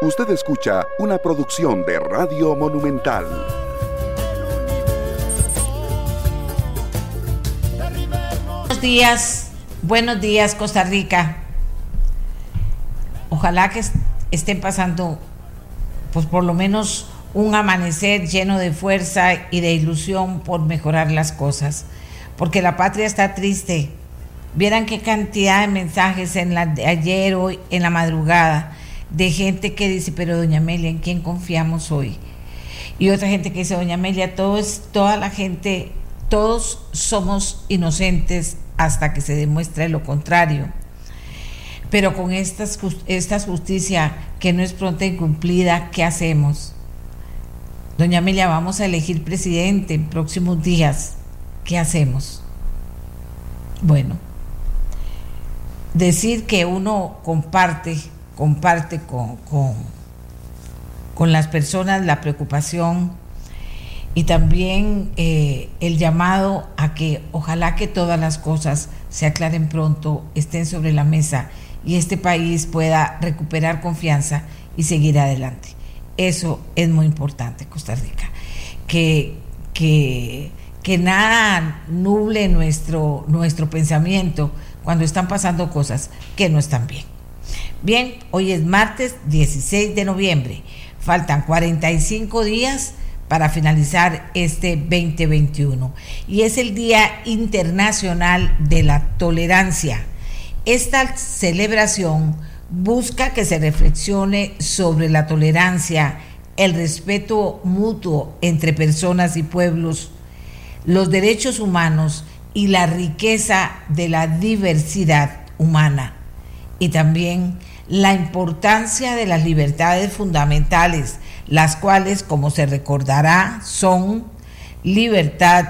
Usted escucha una producción de Radio Monumental. Buenos días, buenos días Costa Rica. Ojalá que estén pasando, pues por lo menos un amanecer lleno de fuerza y de ilusión por mejorar las cosas, porque la patria está triste. Vieran qué cantidad de mensajes en la de ayer, hoy, en la madrugada de gente que dice, pero doña Amelia, ¿en quién confiamos hoy? Y otra gente que dice, doña Amelia, todo es, toda la gente, todos somos inocentes hasta que se demuestre lo contrario. Pero con esta, esta justicia que no es pronta y cumplida, ¿qué hacemos? Doña Amelia, vamos a elegir presidente en próximos días. ¿Qué hacemos? Bueno, decir que uno comparte comparte con, con, las personas la preocupación y también eh, el llamado a que ojalá que todas las cosas se aclaren pronto, estén sobre la mesa y este país pueda recuperar confianza y seguir adelante. Eso es muy importante, Costa Rica. Que, que, que nada nuble nuestro, nuestro pensamiento cuando están pasando cosas que no están bien. Bien, hoy es martes 16 de noviembre. Faltan 45 días para finalizar este 2021 y es el Día Internacional de la Tolerancia. Esta celebración busca que se reflexione sobre la tolerancia, el respeto mutuo entre personas y pueblos, los derechos humanos y la riqueza de la diversidad humana y también la importancia de las libertades fundamentales, las cuales, como se recordará, son libertad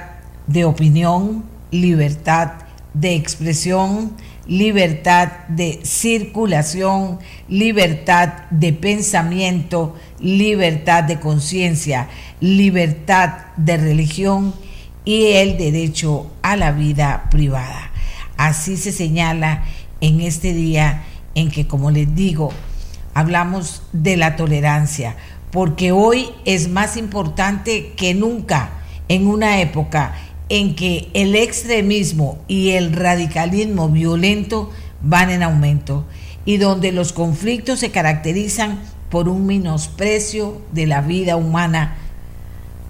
de opinión, libertad de expresión, libertad de circulación, libertad de pensamiento, libertad de conciencia, libertad de religión y el derecho a la vida privada. Así se señala en este día en que, como les digo, hablamos de la tolerancia, porque hoy es más importante que nunca en una época en que el extremismo y el radicalismo violento van en aumento y donde los conflictos se caracterizan por un menosprecio de la vida humana.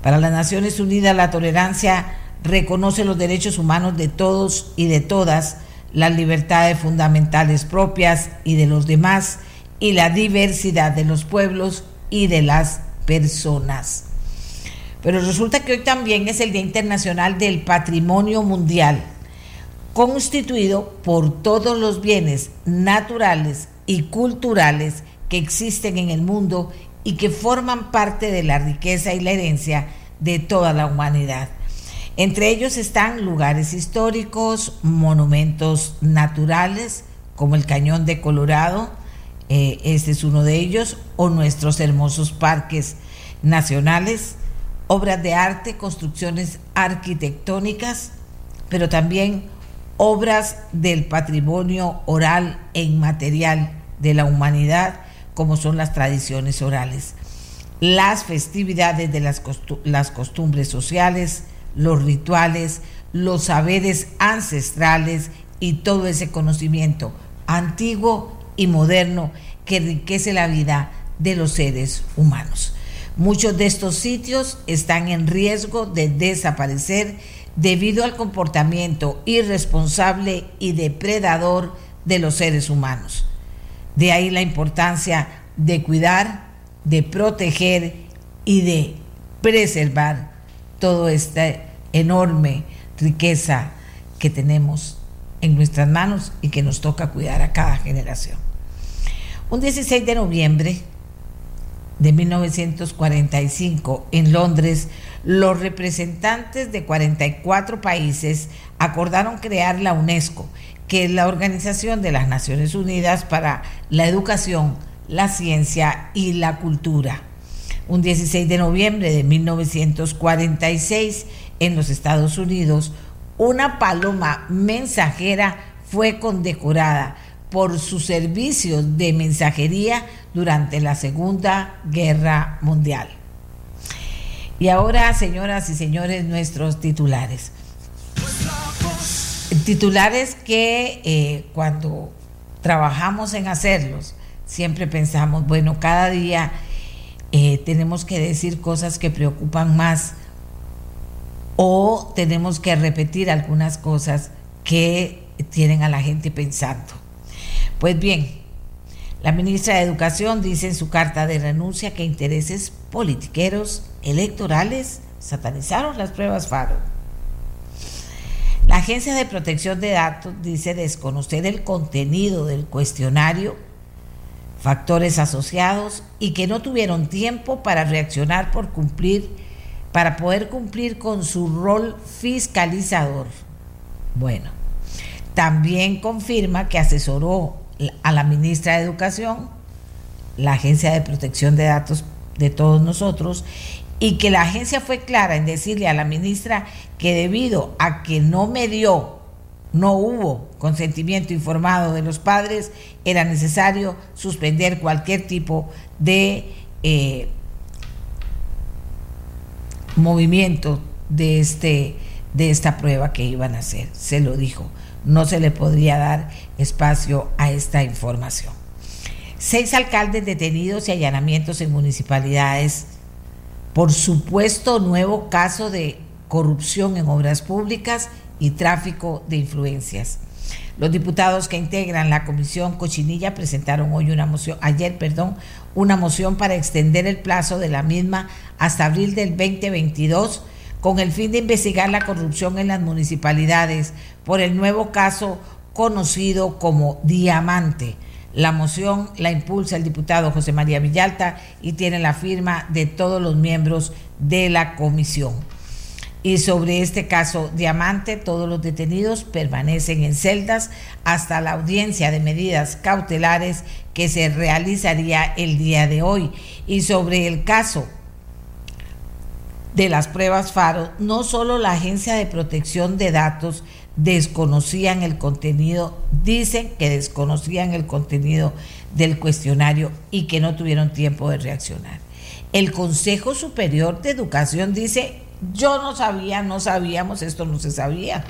Para las Naciones Unidas la tolerancia reconoce los derechos humanos de todos y de todas, las libertades fundamentales propias y de los demás y la diversidad de los pueblos y de las personas. Pero resulta que hoy también es el Día Internacional del Patrimonio Mundial, constituido por todos los bienes naturales y culturales que existen en el mundo y que forman parte de la riqueza y la herencia de toda la humanidad. Entre ellos están lugares históricos, monumentos naturales, como el Cañón de Colorado, eh, este es uno de ellos, o nuestros hermosos parques nacionales, obras de arte, construcciones arquitectónicas, pero también obras del patrimonio oral e inmaterial de la humanidad, como son las tradiciones orales, las festividades de las, las costumbres sociales, los rituales, los saberes ancestrales y todo ese conocimiento antiguo y moderno que enriquece la vida de los seres humanos. Muchos de estos sitios están en riesgo de desaparecer debido al comportamiento irresponsable y depredador de los seres humanos. De ahí la importancia de cuidar, de proteger y de preservar todo este enorme riqueza que tenemos en nuestras manos y que nos toca cuidar a cada generación. Un 16 de noviembre de 1945 en Londres, los representantes de 44 países acordaron crear la UNESCO, que es la Organización de las Naciones Unidas para la Educación, la Ciencia y la Cultura. Un 16 de noviembre de 1946 en los Estados Unidos, una paloma mensajera fue condecorada por sus servicios de mensajería durante la Segunda Guerra Mundial. Y ahora, señoras y señores, nuestros titulares. Titulares que eh, cuando trabajamos en hacerlos, siempre pensamos, bueno, cada día eh, tenemos que decir cosas que preocupan más o tenemos que repetir algunas cosas que tienen a la gente pensando. Pues bien, la ministra de Educación dice en su carta de renuncia que intereses politiqueros electorales satanizaron las pruebas FARO. La Agencia de Protección de Datos dice desconocer el contenido del cuestionario, factores asociados y que no tuvieron tiempo para reaccionar por cumplir, para poder cumplir con su rol fiscalizador. Bueno, también confirma que asesoró a la ministra de Educación, la Agencia de Protección de Datos de todos nosotros, y que la agencia fue clara en decirle a la ministra que debido a que no me dio, no hubo consentimiento informado de los padres, era necesario suspender cualquier tipo de eh, movimiento de, este, de esta prueba que iban a hacer. Se lo dijo no se le podría dar espacio a esta información. Seis alcaldes detenidos y allanamientos en municipalidades por supuesto nuevo caso de corrupción en obras públicas y tráfico de influencias. Los diputados que integran la comisión Cochinilla presentaron hoy una moción, ayer, perdón, una moción para extender el plazo de la misma hasta abril del 2022 con el fin de investigar la corrupción en las municipalidades por el nuevo caso conocido como Diamante. La moción la impulsa el diputado José María Villalta y tiene la firma de todos los miembros de la comisión. Y sobre este caso Diamante, todos los detenidos permanecen en celdas hasta la audiencia de medidas cautelares que se realizaría el día de hoy. Y sobre el caso de las pruebas FARO, no solo la Agencia de Protección de Datos desconocían el contenido, dicen que desconocían el contenido del cuestionario y que no tuvieron tiempo de reaccionar. El Consejo Superior de Educación dice, yo no sabía, no sabíamos, esto no se sabía.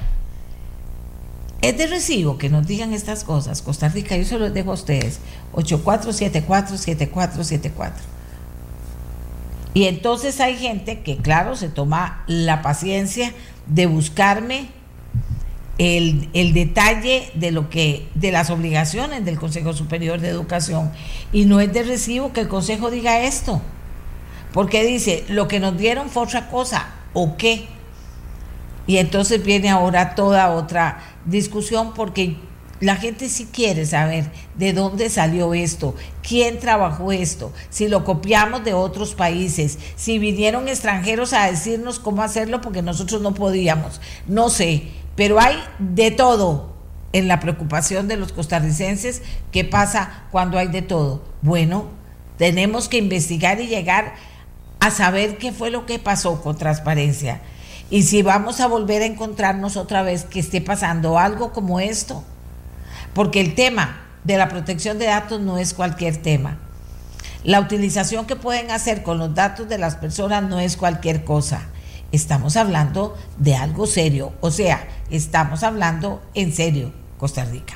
Es de recibo que nos digan estas cosas. Costa Rica, yo se los dejo a ustedes. 8474-7474. Y entonces hay gente que, claro, se toma la paciencia de buscarme el, detalle de lo que, de las obligaciones del Consejo Superior de Educación. Y no es de recibo que el Consejo diga esto. Porque dice, lo que nos dieron fue otra cosa, ¿o qué? Y entonces viene ahora toda otra discusión porque la gente sí quiere saber de dónde salió esto, quién trabajó esto, si lo copiamos de otros países, si vinieron extranjeros a decirnos cómo hacerlo porque nosotros no podíamos. No sé, pero hay de todo en la preocupación de los costarricenses. ¿Qué pasa cuando hay de todo? Bueno, tenemos que investigar y llegar a saber qué fue lo que pasó con transparencia. Y si vamos a volver a encontrarnos otra vez que esté pasando algo como esto porque el tema de la protección de datos no es cualquier tema. La utilización que pueden hacer con los datos de las personas no es cualquier cosa. Estamos hablando de algo serio, o sea, estamos hablando en serio, Costa Rica.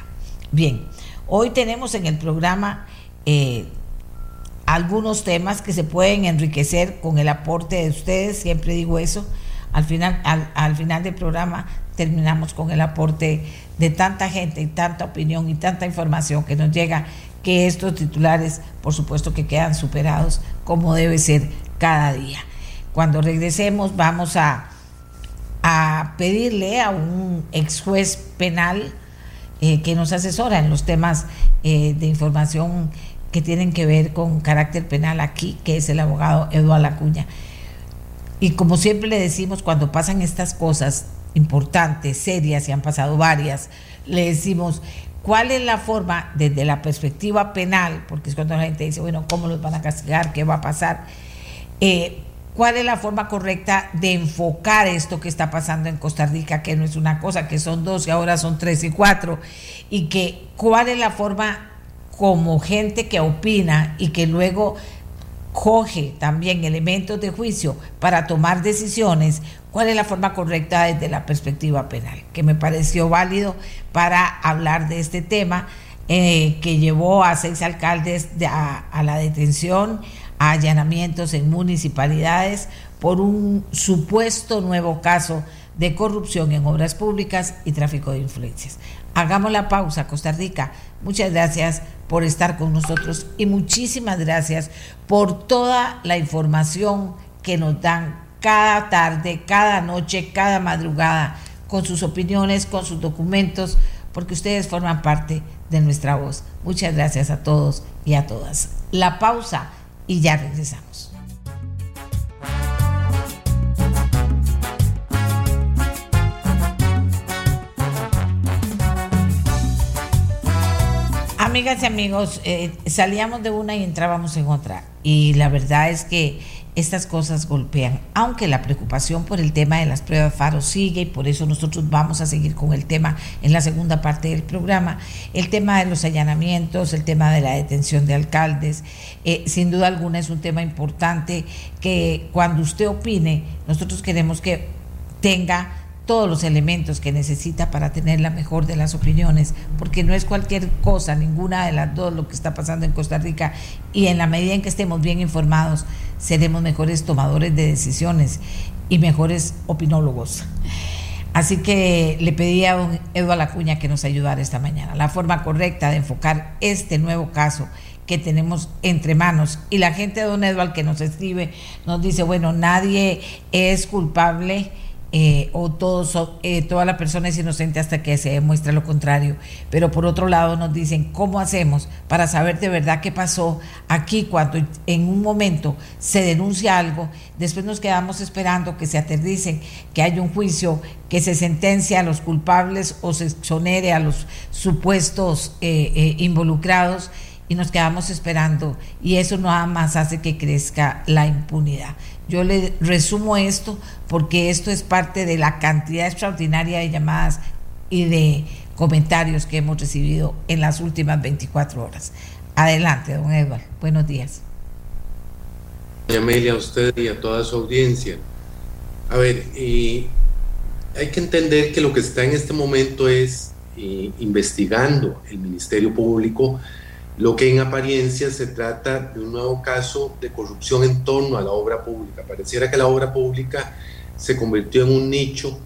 Bien, hoy tenemos en el programa eh, algunos temas que se pueden enriquecer con el aporte de ustedes, siempre digo eso. Al final, al final del programa terminamos con el aporte de tanta gente y tanta opinión y tanta información que nos llega que estos titulares, por supuesto que quedan superados como debe ser cada día. Cuando regresemos vamos a, a pedirle a un ex juez penal eh, que nos asesora en los temas eh, de información que tienen que ver con carácter penal aquí, que es el abogado Eduardo Acuña. Y como siempre le decimos, cuando pasan estas cosas, importantes, serias, y han pasado varias, le decimos, ¿cuál es la forma desde la perspectiva penal? Porque es cuando la gente dice, bueno, ¿cómo los van a castigar? ¿Qué va a pasar? Eh, cuál es la forma correcta de enfocar esto que está pasando en Costa Rica, que no es una cosa, que son dos y ahora son tres y cuatro, y que cuál es la forma como gente que opina y que luego coge también elementos de juicio para tomar decisiones, cuál es la forma correcta desde la perspectiva penal, que me pareció válido para hablar de este tema eh, que llevó a seis alcaldes a la detención, a allanamientos en municipalidades por un supuesto nuevo caso de corrupción en obras públicas y tráfico de influencias. Hagamos la pausa, Costa Rica. Muchas gracias por estar con nosotros y muchísimas gracias por toda la información que nos dan cada tarde, cada noche, cada madrugada, con sus opiniones, con sus documentos, porque ustedes forman parte de nuestra voz. Muchas gracias a todos y a todas. La pausa y ya regresamos. Amigas y amigos, eh, salíamos de una y entrábamos en otra. Y la verdad es que estas cosas golpean, aunque la preocupación por el tema de las pruebas FARO sigue y por eso nosotros vamos a seguir con el tema en la segunda parte del programa, el tema de los allanamientos, el tema de la detención de alcaldes, eh, sin duda alguna es un tema importante que cuando usted opine, nosotros queremos que tenga todos los elementos que necesita para tener la mejor de las opiniones, porque no es cualquier cosa, ninguna de las dos lo que está pasando en Costa Rica, y en la medida en que estemos bien informados, seremos mejores tomadores de decisiones y mejores opinólogos. Así que le pedí a don Eduardo Acuña que nos ayudara esta mañana. La forma correcta de enfocar este nuevo caso que tenemos entre manos. Y la gente de don Eduardo que nos escribe nos dice, bueno, nadie es culpable eh, o todos, eh, toda la persona es inocente hasta que se demuestre lo contrario. Pero por otro lado nos dicen, ¿cómo hacemos para saber de verdad qué pasó aquí cuando en un momento se denuncia algo? Después nos quedamos esperando que se aterricen, que haya un juicio, que se sentencia a los culpables o se exonere a los supuestos eh, involucrados y nos quedamos esperando y eso nada más hace que crezca la impunidad. Yo le resumo esto porque esto es parte de la cantidad extraordinaria de llamadas y de comentarios que hemos recibido en las últimas 24 horas. Adelante, don Edward. Buenos días. Amelia, a usted y a toda su audiencia. A ver, hay que entender que lo que está en este momento es eh, investigando el Ministerio Público lo que en apariencia se trata de un nuevo caso de corrupción en torno a la obra pública. Pareciera que la obra pública se convirtió en un nicho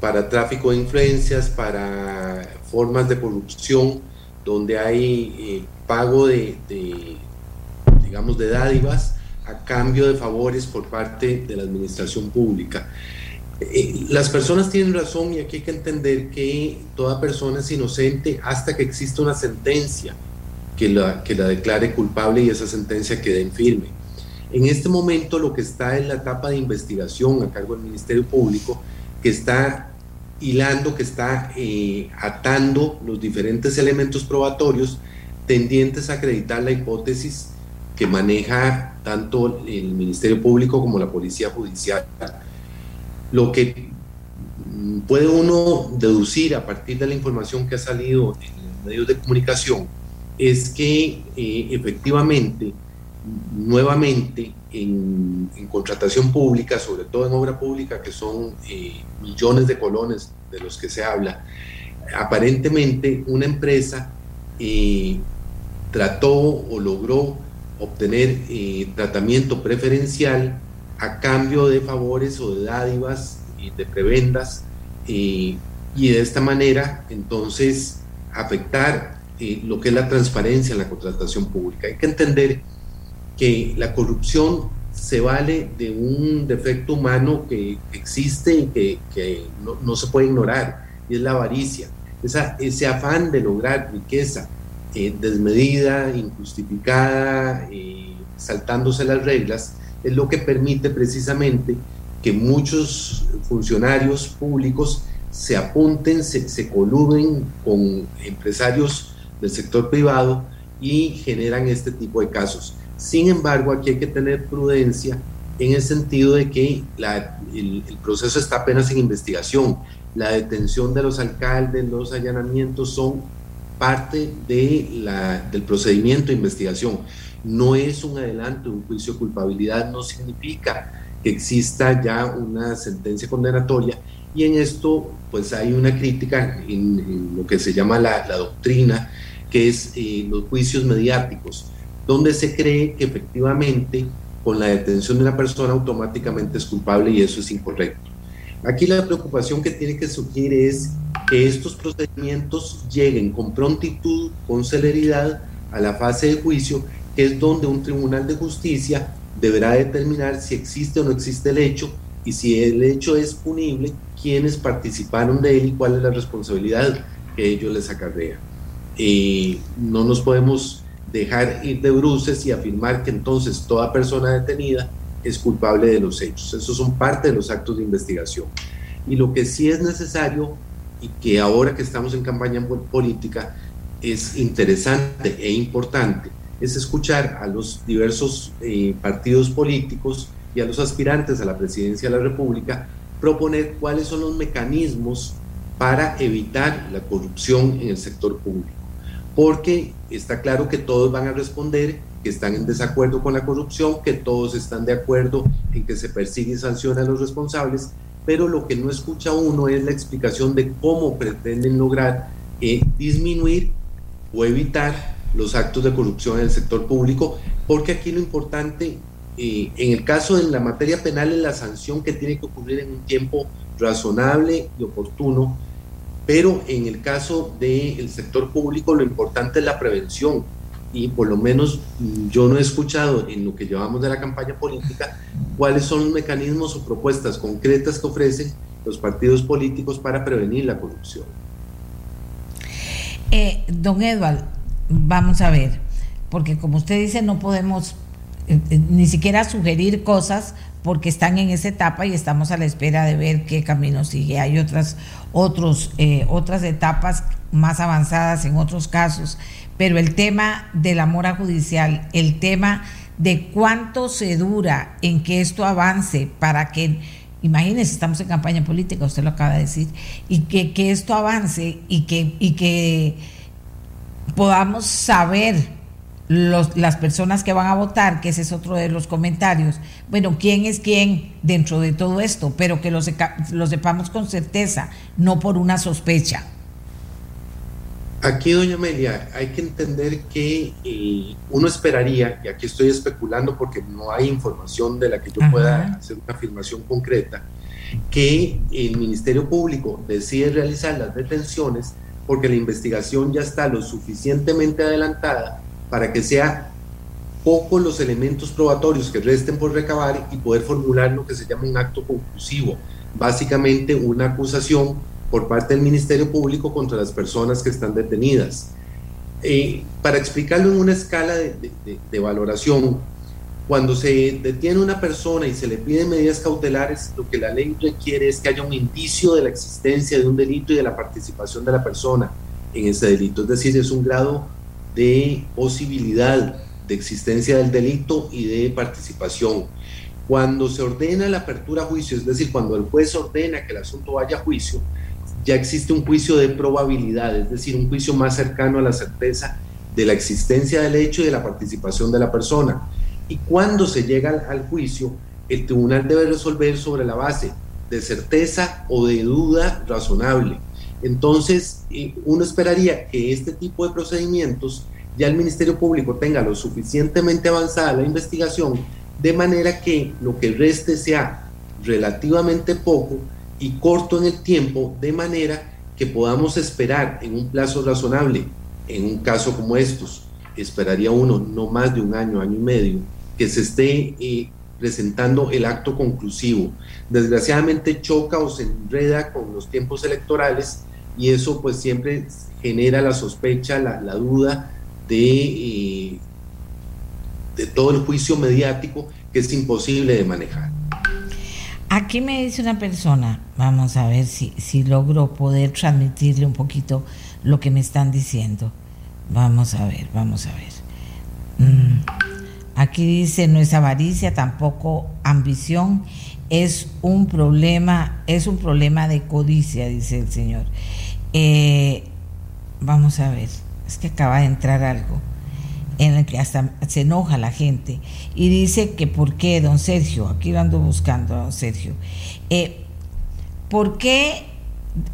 para tráfico de influencias, para formas de corrupción, donde hay eh, pago de, digamos, de dádivas a cambio de favores por parte de la administración pública. Eh, las personas tienen razón y aquí hay que entender que toda persona es inocente hasta que exista una sentencia que la, que la declare culpable y esa sentencia quede en firme. En este momento lo que está en la etapa de investigación a cargo del Ministerio Público, que está hilando, que está eh, atando los diferentes elementos probatorios tendientes a acreditar la hipótesis que maneja tanto el Ministerio Público como la Policía Judicial. Lo que puede uno deducir a partir de la información que ha salido en los medios de comunicación es que eh, efectivamente, nuevamente, en, contratación pública, sobre todo en obra pública, que son eh, millones de colones de los que se habla, aparentemente una empresa eh, trató o logró obtener tratamiento preferencial a cambio de favores o de dádivas, de prebendas, y de esta manera entonces afectar eh, lo que es la transparencia en la contratación pública. Hay que entender que la corrupción se vale de un defecto humano que existe y que, no, se puede ignorar, y es la avaricia, Esa, ese afán de lograr riqueza eh, desmedida, injustificada, eh, saltándose las reglas, es lo que permite precisamente que muchos funcionarios públicos se apunten, se, se coluben con empresarios del sector privado y generan este tipo de casos. Sin embargo, aquí hay que tener prudencia en el sentido de que el, proceso está apenas en investigación. La detención de los alcaldes, los allanamientos son parte de del procedimiento de investigación. No es un adelanto, un juicio de culpabilidad no significa que exista ya una sentencia condenatoria y en esto pues hay una crítica en, lo que se llama la, doctrina, que es eh, los juicios mediáticos, donde se cree que efectivamente con la detención de una persona automáticamente es culpable y eso es incorrecto. Aquí la preocupación que tiene que surgir es que estos procedimientos lleguen con prontitud, con celeridad a la fase de juicio, que es donde un tribunal de justicia deberá determinar si existe o no existe el hecho y si el hecho es punible, quiénes participaron de él y cuál es la responsabilidad que ellos les acarrea. Eh, no nos podemos dejar ir de bruces y afirmar que entonces toda persona detenida es culpable de los hechos. Esos son parte de los actos de investigación. Y lo que sí es necesario y que ahora que estamos en campaña política es interesante e importante es escuchar a los diversos eh, partidos políticos y a los aspirantes a la presidencia de la República proponer cuáles son los mecanismos para evitar la corrupción en el sector público. Porque está claro que todos van a responder que están en desacuerdo con la corrupción, que todos están de acuerdo en que se persigue y sanciona a los responsables, pero lo que no escucha uno es la explicación de cómo pretenden lograr eh, disminuir o evitar los actos de corrupción en el sector público, porque aquí lo importante eh, en el caso de la materia penal es la sanción que tiene que ocurrir en un tiempo razonable y oportuno, pero en el caso del sector público lo importante es la prevención y por lo menos mm, yo no he escuchado en lo que llevamos de la campaña política cuáles son los mecanismos o propuestas concretas que ofrecen los partidos políticos para prevenir la corrupción. Eh, don Edward, vamos a ver, porque como usted dice, no podemos eh, eh, ni siquiera sugerir cosas porque están en esa etapa y estamos a la espera de ver qué camino sigue. Hay otras, otros, eh, otras etapas más avanzadas en otros casos, pero el tema de la mora judicial, el tema de cuánto se dura en que esto avance para que, imagínense, estamos en campaña política, usted lo acaba de decir, y que, que esto avance y que, y que podamos saber las personas que van a votar, que ese es otro de los comentarios, bueno, quién es quién dentro de todo esto, pero que lo, sepamos con certeza, no por una sospecha. Aquí, doña Amelia, hay que entender que eh, uno esperaría, y aquí estoy especulando porque no hay información de la que yo pueda hacer una afirmación concreta, que el Ministerio Público decide realizar las detenciones porque la investigación ya está lo suficientemente adelantada para que sea pocos los elementos probatorios que resten por recabar y poder formular lo que se llama un acto conclusivo, básicamente una acusación por parte del Ministerio Público contra las personas que están detenidas. Eh, para explicarlo en una escala de, valoración, cuando se detiene una persona y se le piden medidas cautelares, lo que la ley requiere es que haya un indicio de la existencia de un delito y de la participación de la persona en ese delito. Es decir, es un grado de posibilidad de existencia del delito y de participación. Cuando se ordena la apertura a juicio, es decir, cuando el juez ordena que el asunto vaya a juicio, ya existe un juicio de probabilidad, es decir, un juicio más cercano a la certeza de la existencia del hecho y de la participación de la persona. Y cuando se llega al, juicio, el tribunal debe resolver sobre la base de certeza o de duda razonable. Entonces, eh, uno esperaría que este tipo de procedimientos ya el Ministerio Público tenga lo suficientemente avanzada la investigación, de manera que lo que reste sea relativamente poco y corto en el tiempo, de manera que podamos esperar en un plazo razonable, en un caso como estos, esperaría uno no más de un año, año y medio, que se esté eh, presentando el acto conclusivo. Desgraciadamente choca o se enreda con los tiempos electorales y eso pues siempre genera la sospecha, la, duda de, eh, de todo el juicio mediático que es imposible de manejar. Aquí me dice una persona, vamos a ver si, si logro poder transmitirle un poquito lo que me están diciendo. Vamos a ver, vamos a ver. Mm, Aquí dice, no es avaricia, tampoco ambición, es un problema, es un problema de codicia, dice el Señor. Eh, vamos a ver, es que acaba de entrar algo en el que hasta se enoja la gente y dice que por qué, don Sergio, aquí lo ando buscando, don Sergio, eh, ¿por qué,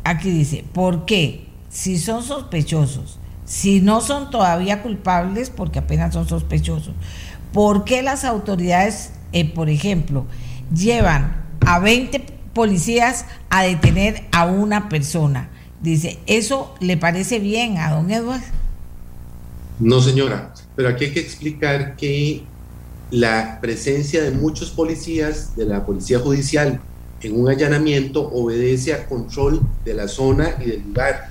aquí dice, por qué, si son sospechosos, si no son todavía culpables, porque apenas son sospechosos, ¿por qué las autoridades, eh, por ejemplo, llevan a 20 policías a detener a una persona? Dice, ¿eso le parece bien a don Eduardo? No, señora, pero aquí hay que explicar que la presencia de muchos policías de la Policía Judicial en un allanamiento obedece a control de la zona y del lugar,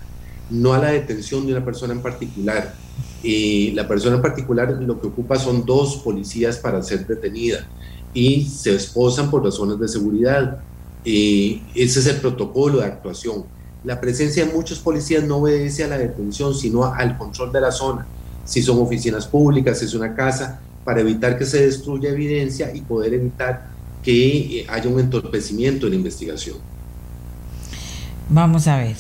no a la detención de una persona en particular. Y la persona en particular lo que ocupa son dos policías para ser detenida y se esposan por razones de seguridad. Y ese es el protocolo de actuación. La presencia de muchos policías no obedece a la detención, sino al control de la zona si son oficinas públicas, si es una casa, para evitar que se destruya evidencia y poder evitar que eh, haya un entorpecimiento en la investigación. Vamos a ver.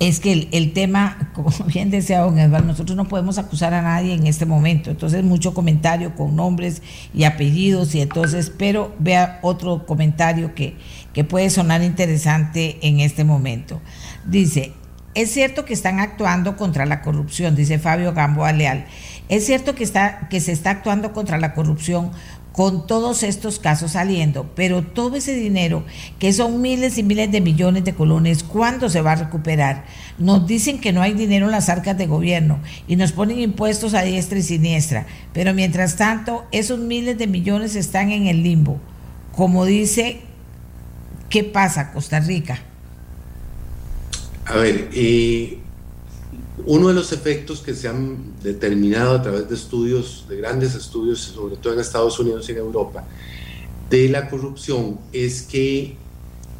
Es que el, tema, como bien decía don Eduardo, nosotros no podemos acusar a nadie en este momento. Entonces, mucho comentario con nombres y apellidos, y entonces, pero vea otro comentario que, que puede sonar interesante en este momento. Dice, es cierto que están actuando contra la corrupción, dice Fabio Gamboa Leal. Es cierto que, está, que se está actuando contra la corrupción con todos estos casos saliendo, pero todo ese dinero, que son miles y miles de millones de colones, ¿cuándo se va a recuperar? Nos dicen que no hay dinero en las arcas de gobierno y nos ponen impuestos a diestra y siniestra, pero mientras tanto esos miles de millones están en el limbo. Como dice, ¿qué pasa Costa Rica? A ver, eh, uno de los efectos que se han determinado a través de estudios, de grandes estudios, sobre todo en Estados Unidos y en Europa, de la corrupción es que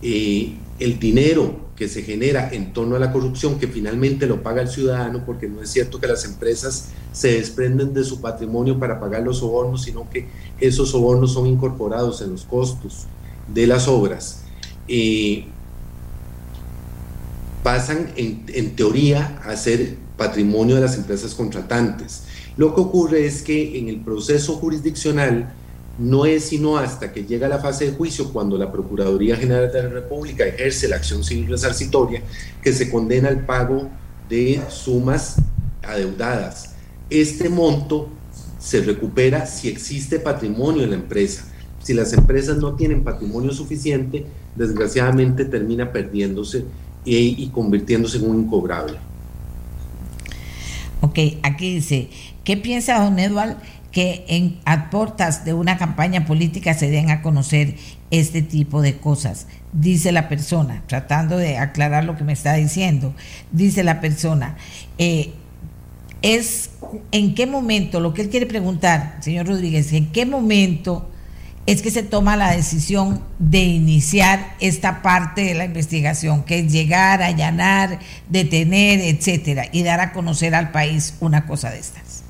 eh, el dinero que se genera en torno a la corrupción, que finalmente lo paga el ciudadano, porque no es cierto que las empresas se desprenden de su patrimonio para pagar los sobornos, sino que esos sobornos son incorporados en los costos de las obras. Eh, pasan en, teoría a ser patrimonio de las empresas contratantes. Lo que ocurre es que en el proceso jurisdiccional no es sino hasta que llega la fase de juicio, cuando la Procuraduría General de la República ejerce la acción civil resarcitoria, que se condena al pago de sumas adeudadas. Este monto se recupera si existe patrimonio en la empresa. Si las empresas no tienen patrimonio suficiente, desgraciadamente termina perdiéndose y, convirtiéndose en un incobrable. Ok, aquí dice, ¿qué piensa don Eduardo que en a portas de una campaña política se den a conocer este tipo de cosas? Dice la persona, tratando de aclarar lo que me está diciendo, dice la persona, eh, es en qué momento, lo que él quiere preguntar, señor Rodríguez, en qué momento es que se toma la decisión de iniciar esta parte de la investigación, que es llegar, allanar, detener, etcétera, y dar a conocer al país una cosa de estas.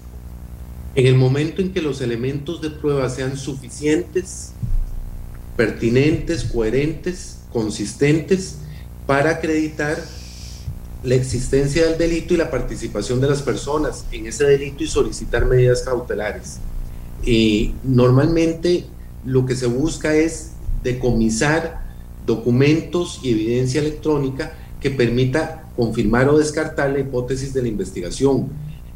En el momento en que los elementos de prueba sean suficientes, pertinentes, coherentes, consistentes, para acreditar la existencia del delito y la participación de las personas en ese delito y solicitar medidas cautelares. Y normalmente lo que se busca es decomisar documentos y evidencia electrónica que permita confirmar o descartar la hipótesis de la investigación.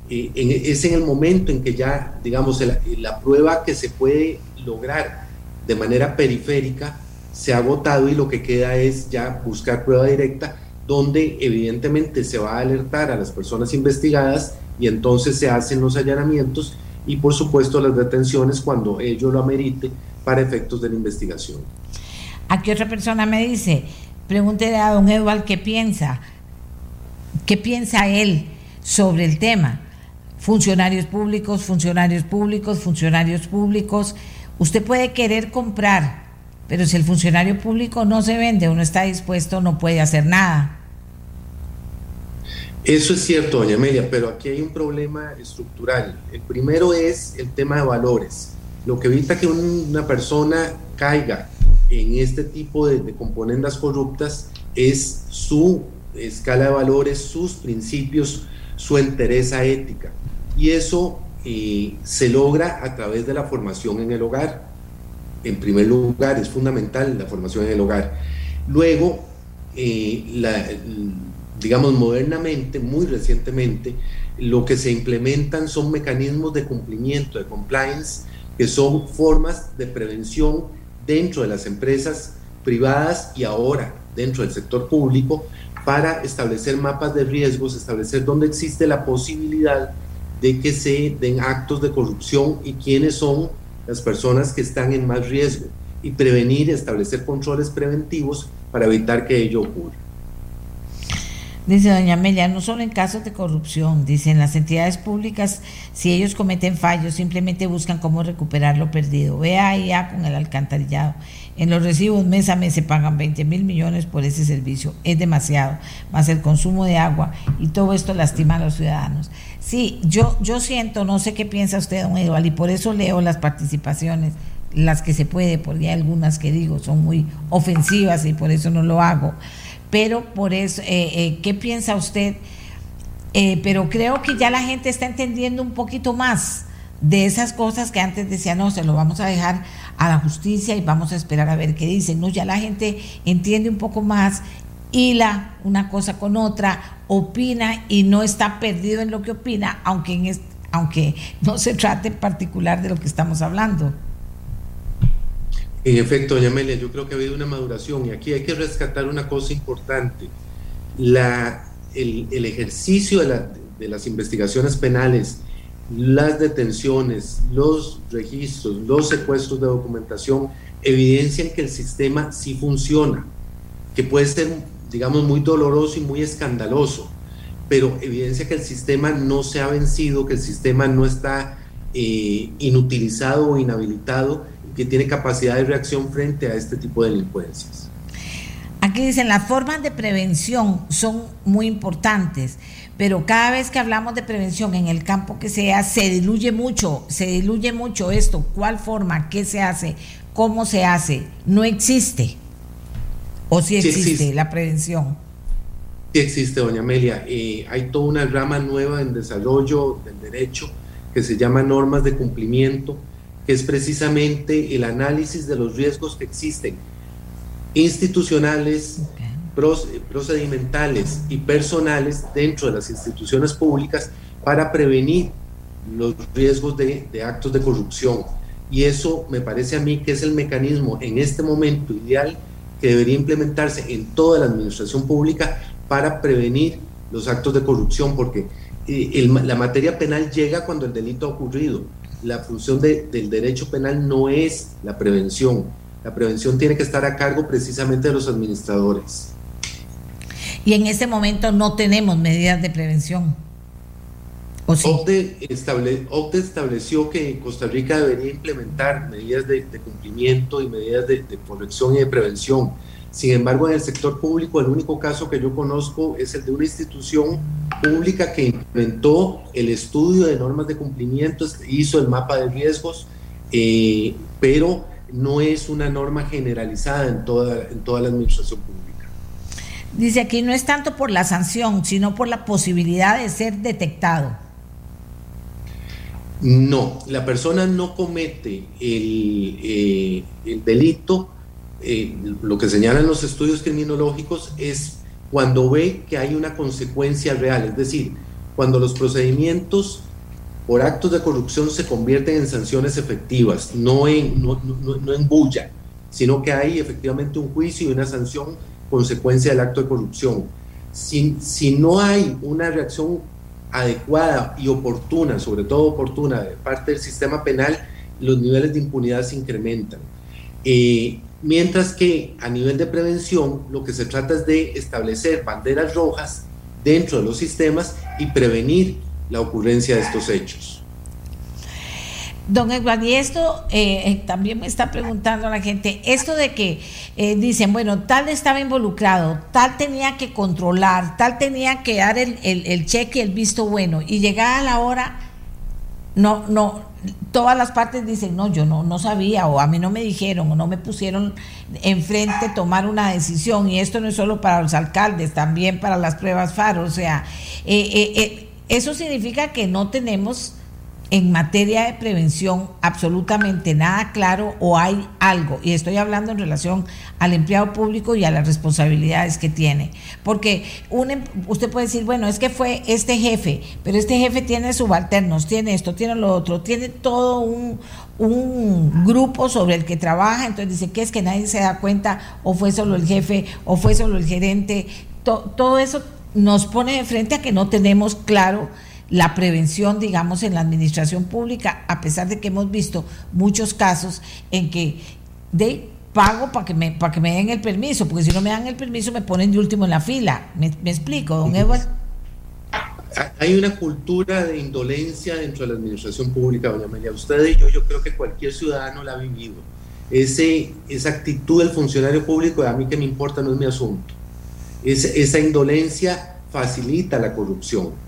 Eh, es en el momento en que ya, digamos, la, prueba que se puede lograr de manera periférica se ha agotado y lo que queda es ya buscar prueba directa donde evidentemente se va a alertar a las personas investigadas y entonces se hacen los allanamientos y por supuesto las detenciones cuando ello lo amerite para efectos de la investigación. Aquí otra persona me dice, pregúntele a don Eduardo qué piensa, qué piensa él sobre el tema. Funcionarios públicos, funcionarios públicos, funcionarios públicos. Usted puede querer comprar, pero si el funcionario público no se vende o no está dispuesto, no puede hacer nada. Eso es cierto, doña Amelia, pero aquí hay un problema estructural. El primero es el tema de valores. Lo que evita que una persona caiga en este tipo de, de componendas corruptas es su escala de valores, sus principios, su entereza ética. Y eso eh, se logra a través de la formación en el hogar. En primer lugar, es fundamental la formación en el hogar. Luego, eh, la, digamos, modernamente, muy recientemente, lo que se implementan son mecanismos de cumplimiento, de compliance, que son formas de prevención dentro de las empresas privadas y ahora dentro del sector público para establecer mapas de riesgos, establecer dónde existe la posibilidad de que se den actos de corrupción y quiénes son las personas que están en más riesgo y prevenir, establecer controles preventivos para evitar que ello ocurra. Dice doña Amelia, no solo en casos de corrupción, dicen las entidades públicas, si ellos cometen fallos, simplemente buscan cómo recuperar lo perdido. Vea ya con el alcantarillado. En los recibos mes a mes se pagan 20 mil millones por ese servicio. Es demasiado, más el consumo de agua y todo esto lastima a los ciudadanos. Sí, yo, yo siento, no sé qué piensa usted, don Eduardo, y por eso leo las participaciones, las que se puede, porque hay algunas que digo son muy ofensivas y por eso no lo hago pero por eso, eh, eh, ¿qué piensa usted? Eh, pero creo que ya la gente está entendiendo un poquito más de esas cosas que antes decía, no, se lo vamos a dejar a la justicia y vamos a esperar a ver qué dicen. No, ya la gente entiende un poco más, hila una cosa con otra, opina y no está perdido en lo que opina, aunque, en aunque no se trate en particular de lo que estamos hablando. En efecto, doña Amelia, yo creo que ha habido una maduración y aquí hay que rescatar una cosa importante. La, el, ejercicio de, de las investigaciones penales, las detenciones, los registros, los secuestros de documentación, evidencian que el sistema sí funciona, que puede ser, digamos, muy doloroso y muy escandaloso, pero evidencia que el sistema no se ha vencido, que el sistema no está eh, inutilizado o inhabilitado que tiene capacidad de reacción frente a este tipo de delincuencias. Aquí dicen, las formas de prevención son muy importantes, pero cada vez que hablamos de prevención en el campo que sea, se diluye mucho, se diluye mucho esto, cuál forma, qué se hace, cómo se hace, no existe. ¿O sí existe, la prevención? Sí existe, doña Amelia. Eh, hay toda una rama nueva en desarrollo del derecho que se llama normas de cumplimiento que es precisamente el análisis de los riesgos que existen institucionales, procedimentales y personales dentro de las instituciones públicas para prevenir los riesgos de, de, actos de corrupción. Y eso me parece a mí que es el mecanismo en este momento ideal que debería implementarse en toda la administración pública para prevenir los actos de corrupción, porque eh, la materia penal llega cuando el delito ha ocurrido la función del derecho penal no es la prevención. La prevención tiene que estar a cargo precisamente de los administradores. Y en este momento no tenemos medidas de prevención. ¿O OCDE, estableció que Costa Rica debería implementar medidas de, cumplimiento y medidas de, de corrección y de prevención sin embargo, en el sector público, el único caso que yo conozco es el de una institución pública que implementó el estudio de normas de cumplimiento, hizo el mapa de riesgos, eh, pero no es una norma generalizada en toda, en toda la administración pública. Dice aquí, no es tanto por la sanción, sino por la posibilidad de ser detectado. No, la persona no comete el, eh, el delito eh, lo que señalan los estudios criminológicos es cuando ve que hay una consecuencia real, es decir, cuando los procedimientos por actos de corrupción se convierten en sanciones efectivas, no en, no, en bulla, sino que hay efectivamente un juicio y una sanción consecuencia del acto de corrupción. Si, si no hay una reacción adecuada y oportuna, sobre todo oportuna, de parte del sistema penal, los niveles de impunidad se incrementan. Eh, Mientras que a nivel de prevención lo que se trata es de establecer banderas rojas dentro de los sistemas y prevenir la ocurrencia de estos hechos. Don Eduardo, y esto eh, eh, también me está preguntando la gente, esto de que eh, dicen, bueno, tal estaba involucrado, tal tenía que controlar, tal tenía que dar el, el, el cheque, el visto bueno, y llegada la hora, no, no, todas las partes dicen, no, yo no, no sabía, o a mí no me dijeron, o no me pusieron enfrente tomar una decisión, y esto no es solo para los alcaldes, también para las pruebas FARO, o sea, eso significa que no tenemos en materia de prevención absolutamente nada claro o hay algo, y estoy hablando en relación al empleado público y a las responsabilidades que tiene, porque em, usted puede decir, bueno, es que fue este jefe, pero este jefe tiene subalternos, tiene esto, tiene lo otro, tiene todo un, un grupo sobre el que trabaja, entonces dice que es que nadie se da cuenta, o fue solo el jefe, o fue solo el gerente, todo eso nos pone de frente a que no tenemos claro la prevención, digamos, en la administración pública, a pesar de que hemos visto muchos casos en que de pago para que me para que me den el permiso, porque si no me dan el permiso me ponen de último en la fila. ¿Me, explico, don Edward? Hay una cultura de indolencia dentro de la administración pública, doña María. Usted y yo, yo creo que cualquier ciudadano la ha vivido. Ese, esa actitud del funcionario público, a mí que me importa, no es mi asunto. esa indolencia facilita la corrupción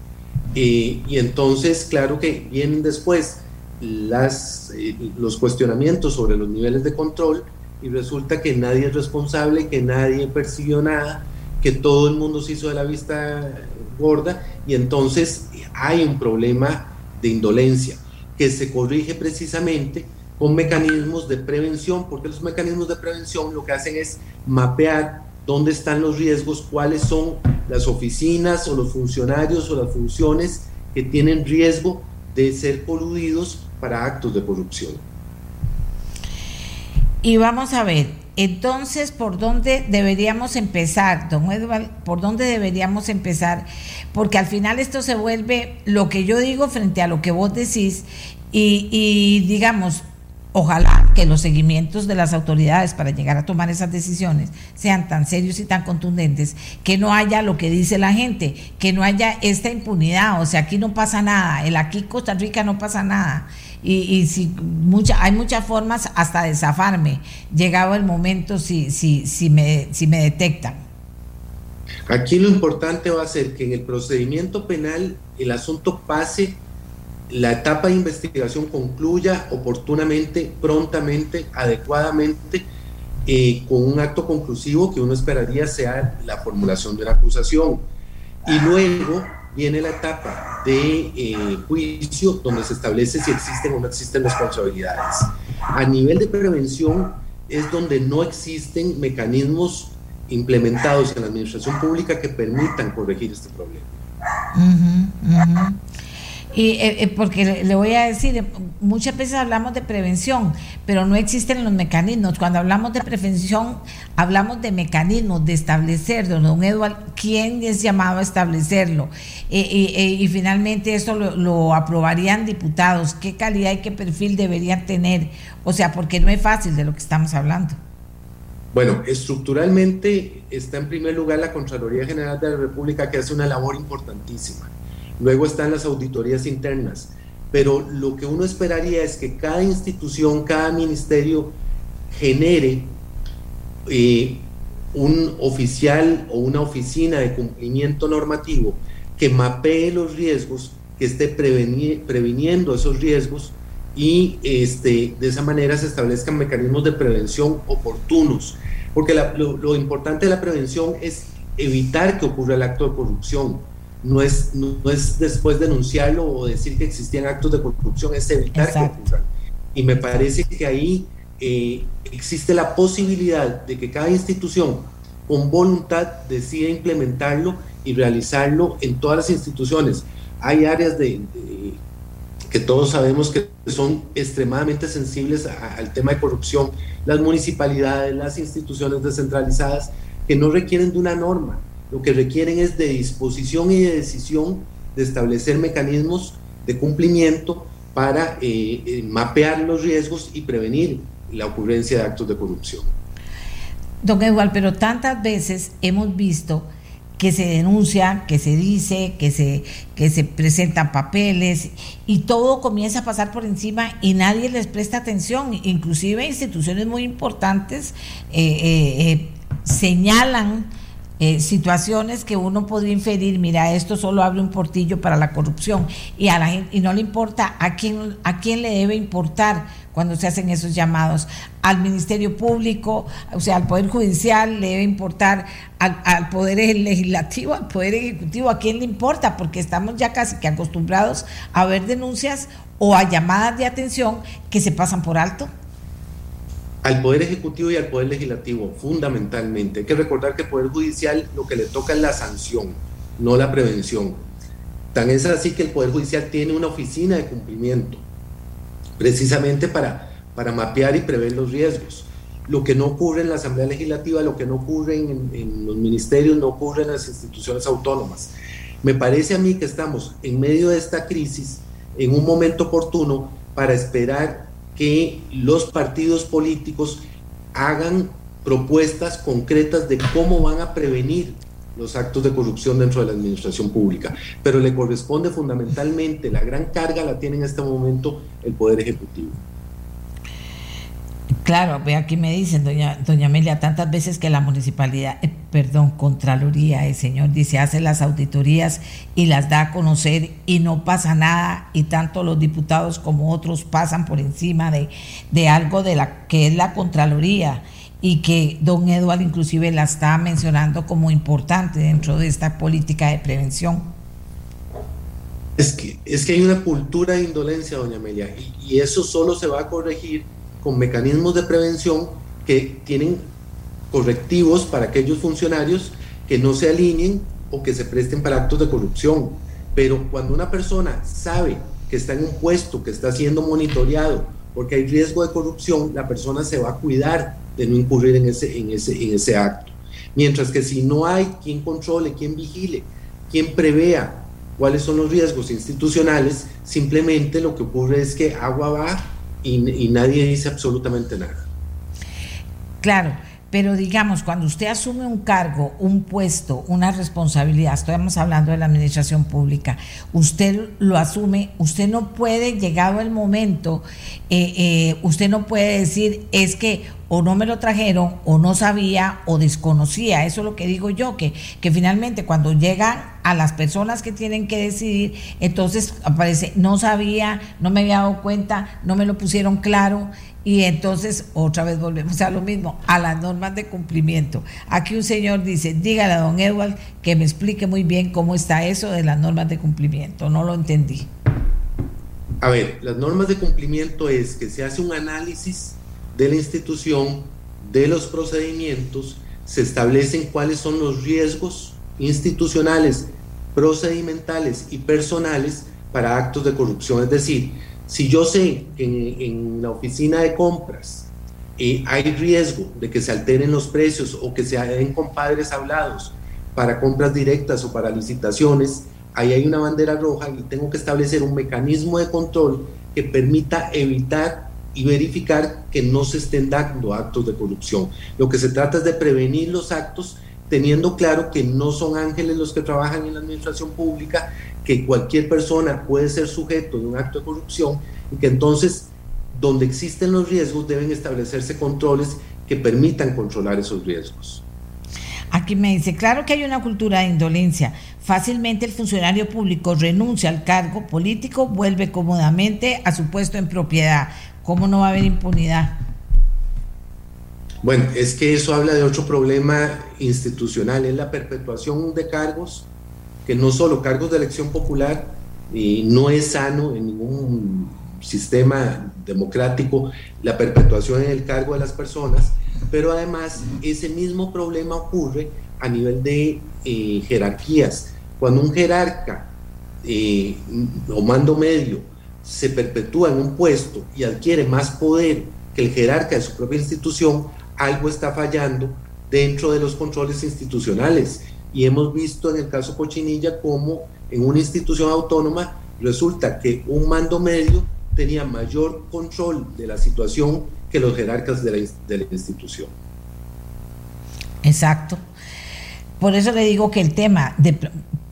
y entonces, claro que vienen después las, eh, los cuestionamientos sobre los niveles de control y resulta que nadie es responsable, que nadie persiguió nada, que todo el mundo se hizo de la vista gorda y entonces hay un problema de indolencia que se corrige precisamente con mecanismos de prevención, porque los mecanismos de prevención lo que hacen es mapear dónde están los riesgos, cuáles son las oficinas o los funcionarios o las funciones que tienen riesgo de ser coludidos para actos de corrupción. Y vamos a ver, entonces, ¿por dónde deberíamos empezar, don Eduardo? ¿Por dónde deberíamos empezar? Porque al final esto se vuelve lo que yo digo frente a lo que vos decís y, y digamos, Ojalá que los seguimientos de las autoridades para llegar a tomar esas decisiones sean tan serios y tan contundentes que no haya lo que dice la gente, que no haya esta impunidad, o sea, aquí no pasa nada, el aquí Costa Rica no pasa nada. Y, si mucha, hay muchas formas hasta de zafarme, llegado el momento si, si, si, me, si me detectan. Aquí lo importante va a ser que en el procedimiento penal el asunto pase la etapa de investigación concluya oportunamente, prontamente, adecuadamente, eh, con un acto conclusivo que uno esperaría sea la formulación de una acusación. Y luego viene la etapa de eh, juicio donde se establece si existen o no existen responsabilidades. A nivel de prevención es donde no existen mecanismos implementados en la administración pública que permitan corregir este problema. Y, eh, eh, porque le voy a decir, muchas veces hablamos de prevención, pero no existen los mecanismos. Cuando hablamos de prevención, hablamos de mecanismos, de establecerlo. Don Eduardo, ¿quién es llamado a establecerlo? Eh, y finalmente esto lo, lo, aprobarían diputados. ¿Qué calidad y qué perfil deberían tener? O sea, porque no es fácil de lo que estamos hablando. Bueno, estructuralmente está en primer lugar la Contraloría General de la República que hace una labor importantísima Luego están las auditorías internas. Pero lo que uno esperaría es que cada institución, cada ministerio genere eh, un oficial o una oficina de cumplimiento normativo que mapee los riesgos, que esté previniendo esos riesgos y este, de esa manera se establezcan mecanismos de prevención oportunos. Porque lo, lo importante de la prevención es evitar que ocurra el acto de corrupción no es, no, es después denunciarlo o decir que existían actos de corrupción, es evitar que ocurran. Y me parece que ahí eh, existe la posibilidad de que cada institución con voluntad decida implementarlo y realizarlo en todas las instituciones. Hay áreas de, que todos sabemos que son extremadamente sensibles al tema de corrupción, las municipalidades, las instituciones descentralizadas, que no requieren de una norma, lo que requieren es de disposición y de decisión de establecer mecanismos de cumplimiento para eh, eh, mapear los riesgos y prevenir la ocurrencia de actos de corrupción. Don Eduardo, pero tantas veces hemos visto que se denuncia, que se dice, que se, que se presentan papeles y todo comienza a pasar por encima y nadie les presta atención. Inclusive instituciones muy importantes eh, eh, eh, situaciones que uno podría inferir, mira, esto solo abre un portillo para la corrupción y a la gente y no le importa a quién a quién le debe importar cuando se hacen esos llamados. Al Ministerio Público, o sea, al Poder Judicial le debe importar, al, Poder Legislativo, al Poder Ejecutivo, ¿a quién le importa? Porque estamos ya casi que acostumbrados a ver denuncias o a llamadas de atención que se pasan por alto. Al Poder Ejecutivo y al Poder Legislativo, fundamentalmente. Hay que recordar que el Poder Judicial lo que le toca es la sanción, no la prevención. Tan es así que el Poder Judicial tiene una oficina de cumplimiento precisamente para, para mapear y prever los riesgos. Lo que no ocurre en la Asamblea Legislativa, lo que no ocurre en, en los ministerios, no ocurre en las instituciones autónomas. Me parece a mí que estamos en medio de esta crisis, en un momento oportuno, para esperar que los partidos políticos hagan propuestas concretas de cómo van a prevenir los actos de corrupción dentro de la administración pública, pero le corresponde fundamentalmente, la gran carga la tiene en este momento el Poder Ejecutivo. Claro, ve aquí me dicen, doña, doña Amelia, tantas veces que la municipalidad, eh, perdón, Contraloría, el señor dice, hace las auditorías y las da a conocer y no pasa nada y tanto los diputados como otros pasan por encima de, de algo de la que es la Contraloría y que don Eduardo inclusive la está mencionando como importante dentro de esta política de prevención. Es que, es que hay una cultura de indolencia, doña Amelia, y, y eso solo se va a corregir con mecanismos de prevención que tienen correctivos para aquellos funcionarios que no se alineen o que se presten para actos de corrupción. Pero cuando una persona sabe que está en un puesto, que está siendo monitoreado, porque hay riesgo de corrupción, la persona se va a cuidar de no incurrir en ese, en ese, en ese acto. Mientras que si no hay quien controle, quien vigile, quien prevea cuáles son los riesgos institucionales, simplemente lo que ocurre es que agua va y, y nadie dice absolutamente nada. Claro, pero digamos, cuando usted asume un cargo, un puesto, una responsabilidad, estamos hablando de la administración pública, usted lo asume, usted no puede, llegado el momento, eh, eh, usted no puede decir, es que o no me lo trajeron, o no sabía, o desconocía. Eso es lo que digo yo, que, que finalmente cuando llegan a las personas que tienen que decidir, entonces aparece, no sabía, no me había dado cuenta, no me lo pusieron claro. Y entonces otra vez volvemos a lo mismo, a las normas de cumplimiento. Aquí un señor dice, dígale a don Edward que me explique muy bien cómo está eso de las normas de cumplimiento. No lo entendí. A ver, las normas de cumplimiento es que se hace un análisis de la institución, de los procedimientos, se establecen cuáles son los riesgos institucionales, procedimentales y personales para actos de corrupción. Es decir, si yo sé que en, la oficina de compras eh, hay riesgo de que se alteren los precios o que se den compadres hablados para compras directas o para licitaciones, ahí hay una bandera roja y tengo que establecer un mecanismo de control que permita evitar y verificar que no se estén dando actos de corrupción. Lo que se trata es de prevenir los actos teniendo claro que no son ángeles los que trabajan en la administración pública, que cualquier persona puede ser sujeto de un acto de corrupción y que entonces donde existen los riesgos deben establecerse controles que permitan controlar esos riesgos. Aquí me dice, claro que hay una cultura de indolencia. Fácilmente el funcionario público renuncia al cargo político, vuelve cómodamente a su puesto en propiedad. ¿Cómo no va a haber impunidad? Bueno, es que eso habla de otro problema institucional, es la perpetuación de cargos, que no solo cargos de elección popular, y no es sano en ningún sistema democrático la perpetuación en el cargo de las personas, pero además ese mismo problema ocurre a nivel de eh, jerarquías. Cuando un jerarca eh, o mando medio se perpetúa en un puesto y adquiere más poder que el jerarca de su propia institución, algo está fallando dentro de los controles institucionales. Y hemos visto en el caso Cochinilla cómo en una institución autónoma resulta que un mando medio tenía mayor control de la situación que los jerarcas de la, institución. Exacto. por eso le digo que el tema de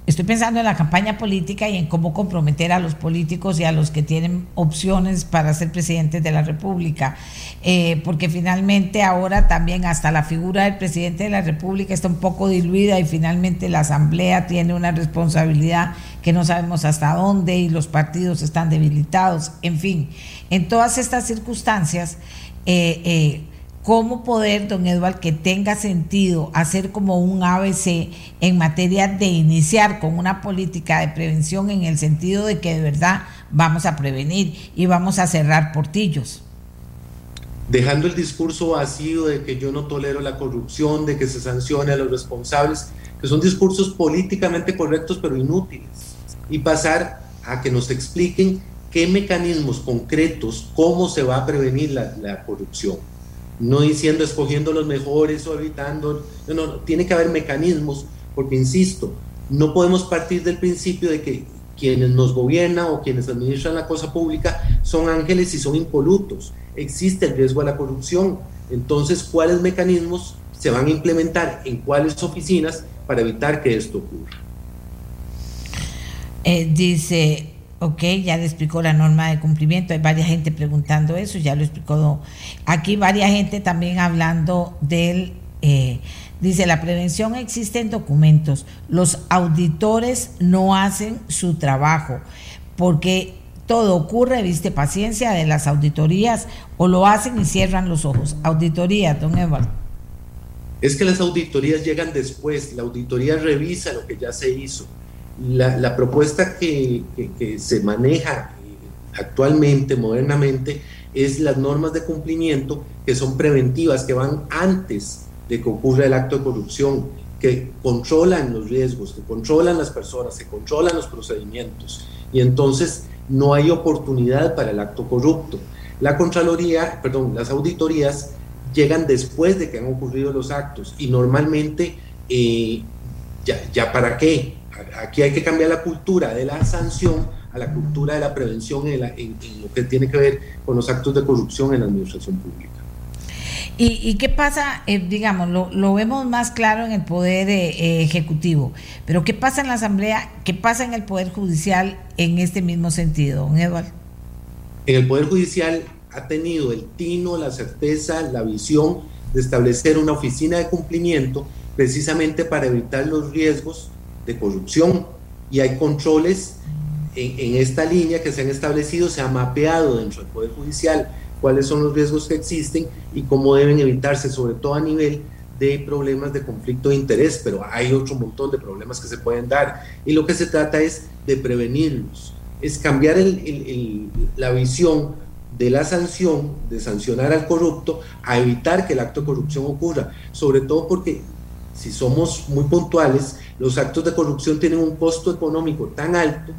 Estoy pensando en la campaña política y en cómo comprometer a los políticos y a los que tienen opciones para ser presidentes de la República, eh, porque finalmente ahora también hasta la figura del presidente de la República está un poco diluida y finalmente la Asamblea tiene una responsabilidad que no sabemos hasta dónde y los partidos están debilitados, en fin, en todas estas circunstancias. Eh, eh, cómo poder, don Eduardo, que tenga sentido hacer como un ABC en materia de iniciar con una política de prevención en el sentido de que de verdad vamos a prevenir y vamos a cerrar portillos. Dejando el discurso vacío de que yo no tolero la corrupción, de que se sancione a los responsables, que son discursos políticamente correctos pero inútiles, y pasar a que nos expliquen qué mecanismos concretos, cómo se va a prevenir la, la corrupción no diciendo escogiendo los mejores o evitando, no, no, tiene que haber mecanismos, porque insisto, no podemos partir del principio de que quienes nos gobiernan o quienes administran la cosa pública son ángeles y son impolutos. Existe el riesgo de la corrupción. Entonces, ¿cuáles mecanismos se van a implementar en cuáles oficinas para evitar que esto ocurra? Eh, dice Ok, ya le explicó la norma de cumplimiento. Hay varias gente preguntando eso, ya lo explicó. Aquí varias gente también hablando del... Eh, dice, la prevención existe en documentos. Los auditores no hacen su trabajo porque todo ocurre, viste, paciencia de las auditorías o lo hacen y cierran los ojos. Auditoría, don Eduardo. Es que las auditorías llegan después, la auditoría revisa lo que ya se hizo la, propuesta que, se maneja actualmente, modernamente, es las normas de cumplimiento que son preventivas, que van antes de que ocurra el acto de corrupción, que controlan los riesgos, que controlan las personas, que controlan los procedimientos. Y entonces no hay oportunidad para el acto corrupto. La Contraloría, perdón, las auditorías llegan después de que han ocurrido los actos y normalmente, eh, ya, ¿ya para qué? Aquí hay que cambiar la cultura de la sanción a la cultura de la prevención en, lo que tiene que ver con los actos de corrupción en la administración pública. ¿Y, qué pasa, eh, digamos, lo, vemos más claro en el Poder eh, Ejecutivo, pero qué pasa en la Asamblea, qué pasa en el Poder Judicial en este mismo sentido, don Eduardo? En el Poder Judicial ha tenido el tino, la certeza, la visión de establecer una oficina de cumplimiento precisamente para evitar los riesgos de corrupción y hay controles en, esta línea que se han establecido, se ha mapeado dentro del Poder Judicial cuáles son los riesgos que existen y cómo deben evitarse, sobre todo a nivel de problemas de conflicto de interés, pero hay otro montón de problemas que se pueden dar. Y lo que se trata es de prevenirlos, es cambiar la visión de la sanción, de sancionar al corrupto, a evitar que el acto de corrupción ocurra, sobre todo porque si somos muy puntuales, los actos de corrupción tienen un costo económico tan alto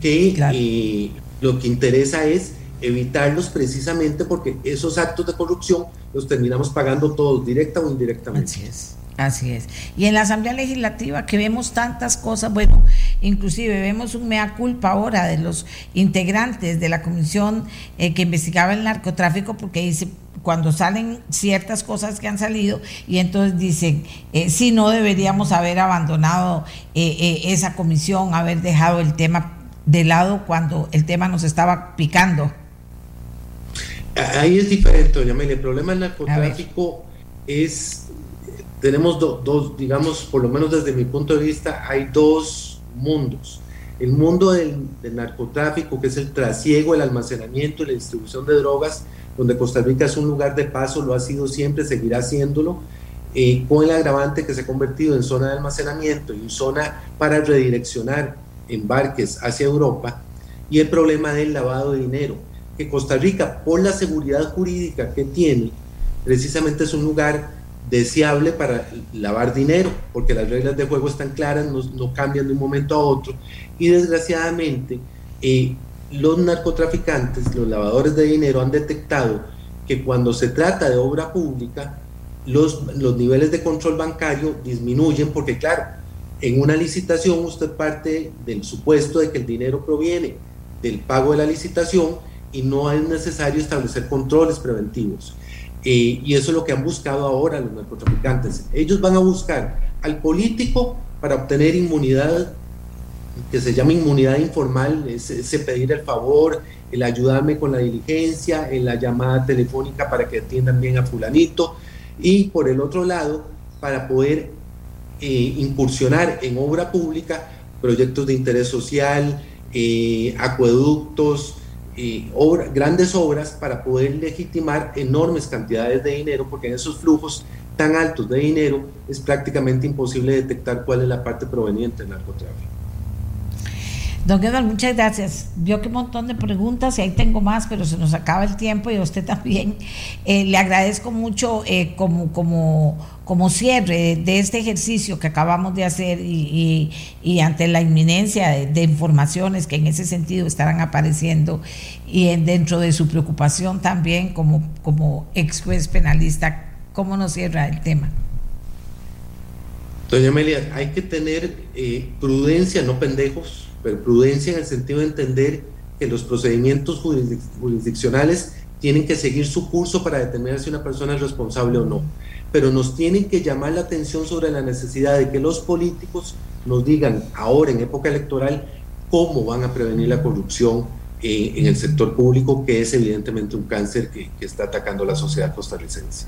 que eh, lo que interesa es evitarlos precisamente porque esos actos de corrupción los terminamos pagando todos, directa o indirectamente. Así es. Así es. Y en la Asamblea Legislativa que vemos tantas cosas, bueno, inclusive vemos un mea culpa ahora de los integrantes de la comisión eh, que investigaba el narcotráfico porque dice, cuando salen ciertas cosas que han salido y entonces dicen, eh, si no deberíamos haber abandonado eh, eh, esa comisión, haber dejado el tema de lado cuando el tema nos estaba picando. Ahí es diferente, doña Amelia. El problema del narcotráfico es, tenemos dos, digamos, por lo menos desde mi punto de vista, hay dos mundos. El mundo del, narcotráfico, que es el trasiego, el almacenamiento y la distribución de drogas, donde Costa Rica es un lugar de paso, lo ha sido siempre, seguirá siéndolo, eh, con el agravante que se ha convertido en zona de almacenamiento y zona para redireccionar embarques hacia Europa, y el problema del lavado de dinero, que Costa Rica, por la seguridad jurídica que tiene, precisamente es un lugar deseable para lavar dinero, porque las reglas de juego están claras, no, cambian de un momento a otro, y desgraciadamente eh, los narcotraficantes, los lavadores de dinero han detectado que cuando se trata de obra pública, los, los niveles de control bancario disminuyen porque, claro, en una licitación usted parte del supuesto de que el dinero proviene del pago de la licitación y no es necesario establecer controles preventivos. Eh, y eso es lo que han buscado ahora los narcotraficantes. Ellos van a buscar al político para obtener inmunidad, que se llama inmunidad informal, ese pedir el favor, el ayudarme con la diligencia, en la llamada telefónica para que atiendan bien a fulanito, y por el otro lado, para poder eh, incursionar en obra pública, proyectos de interés social, eh, acueductos, eh, grandes obras para poder legitimar enormes cantidades de dinero, porque en esos flujos tan altos de dinero es prácticamente imposible detectar cuál es la parte proveniente del narcotráfico. Don Eduardo, muchas gracias. Yo que un montón de preguntas y ahí tengo más, pero se nos acaba el tiempo y a usted también. Eh, le agradezco mucho eh, como, como, como cierre de este ejercicio que acabamos de hacer y, ante la inminencia de, informaciones que en ese sentido estarán apareciendo y dentro de su preocupación también como, como ex juez penalista, ¿cómo nos cierra el tema? Doña Amelia, hay que tener eh, prudencia, no pendejos prudencia en el sentido de entender que los procedimientos jurisdiccionales tienen que seguir su curso para determinar si una persona es responsable o no. Pero nos tienen que llamar la atención sobre la necesidad de que los políticos nos digan ahora en época electoral cómo van a prevenir la corrupción en, el sector público, que es evidentemente un cáncer que, está atacando la sociedad costarricense.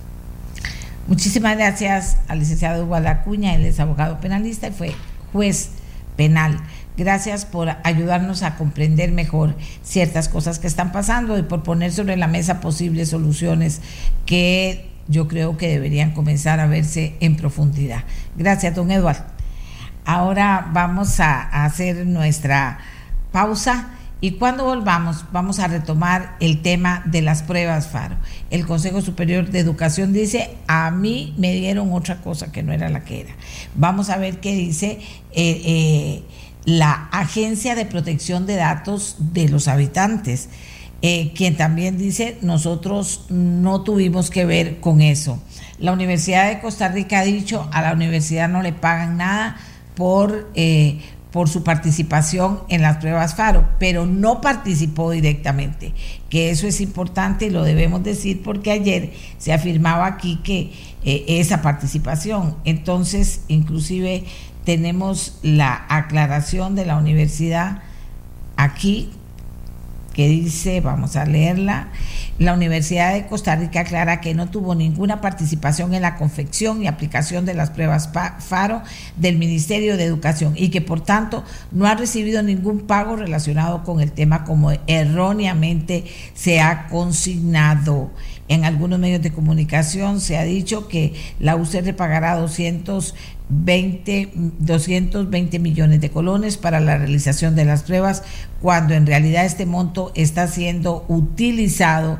Muchísimas gracias al licenciado Guadacuña, él es abogado penalista y fue juez penal. Gracias por ayudarnos a comprender mejor ciertas cosas que están pasando y por poner sobre la mesa posibles soluciones que yo creo que deberían comenzar a verse en profundidad. Gracias, don Eduardo. Ahora vamos a hacer nuestra pausa. Y cuando volvamos, vamos a retomar el tema de las pruebas FARO. El Consejo Superior de Educación dice, a mí me dieron otra cosa que no era la que era. Vamos a ver qué dice eh, eh, la Agencia de Protección de Datos de los Habitantes, eh, quien también dice, nosotros no tuvimos que ver con eso. La Universidad de Costa Rica ha dicho, a la universidad no le pagan nada por, eh, por su participación en las pruebas FARO, pero no participó directamente, que eso es importante y lo debemos decir porque ayer se afirmaba aquí que eh, esa participación, entonces inclusive tenemos la aclaración de la universidad aquí que dice, vamos a leerla, la Universidad de Costa Rica aclara que no tuvo ninguna participación en la confección y aplicación de las pruebas FARO del Ministerio de Educación y que por tanto no ha recibido ningún pago relacionado con el tema como erróneamente se ha consignado. En algunos medios de comunicación se ha dicho que la UCR pagará 200 20, 220 millones de colones para la realización de las pruebas, cuando en realidad este monto está siendo utilizado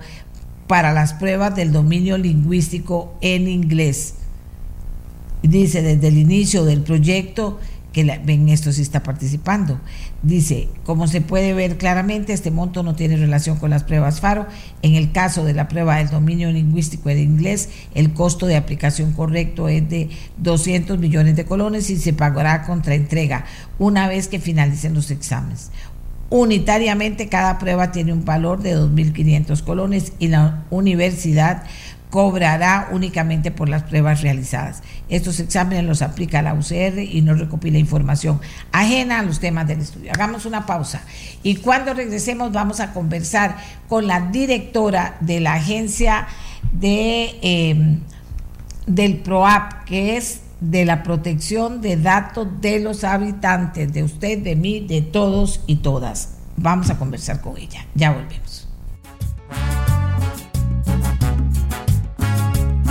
para las pruebas del dominio lingüístico en inglés. Dice, desde el inicio del proyecto, que ven esto sí está participando. Dice, como se puede ver claramente, este monto no tiene relación con las pruebas FARO. En el caso de la prueba del dominio lingüístico del inglés, el costo de aplicación correcto es de 200 millones de colones y se pagará contra entrega una vez que finalicen los exámenes. Unitariamente cada prueba tiene un valor de 2.500 colones y la universidad cobrará únicamente por las pruebas realizadas. Estos exámenes los aplica la UCR y no recopila información ajena a los temas del estudio. Hagamos una pausa y cuando regresemos vamos a conversar con la directora de la agencia de, em, del PROAP, que es de la protección de datos de los habitantes, de usted, de mí, de todos y todas. Vamos a conversar con ella. Ya volvemos.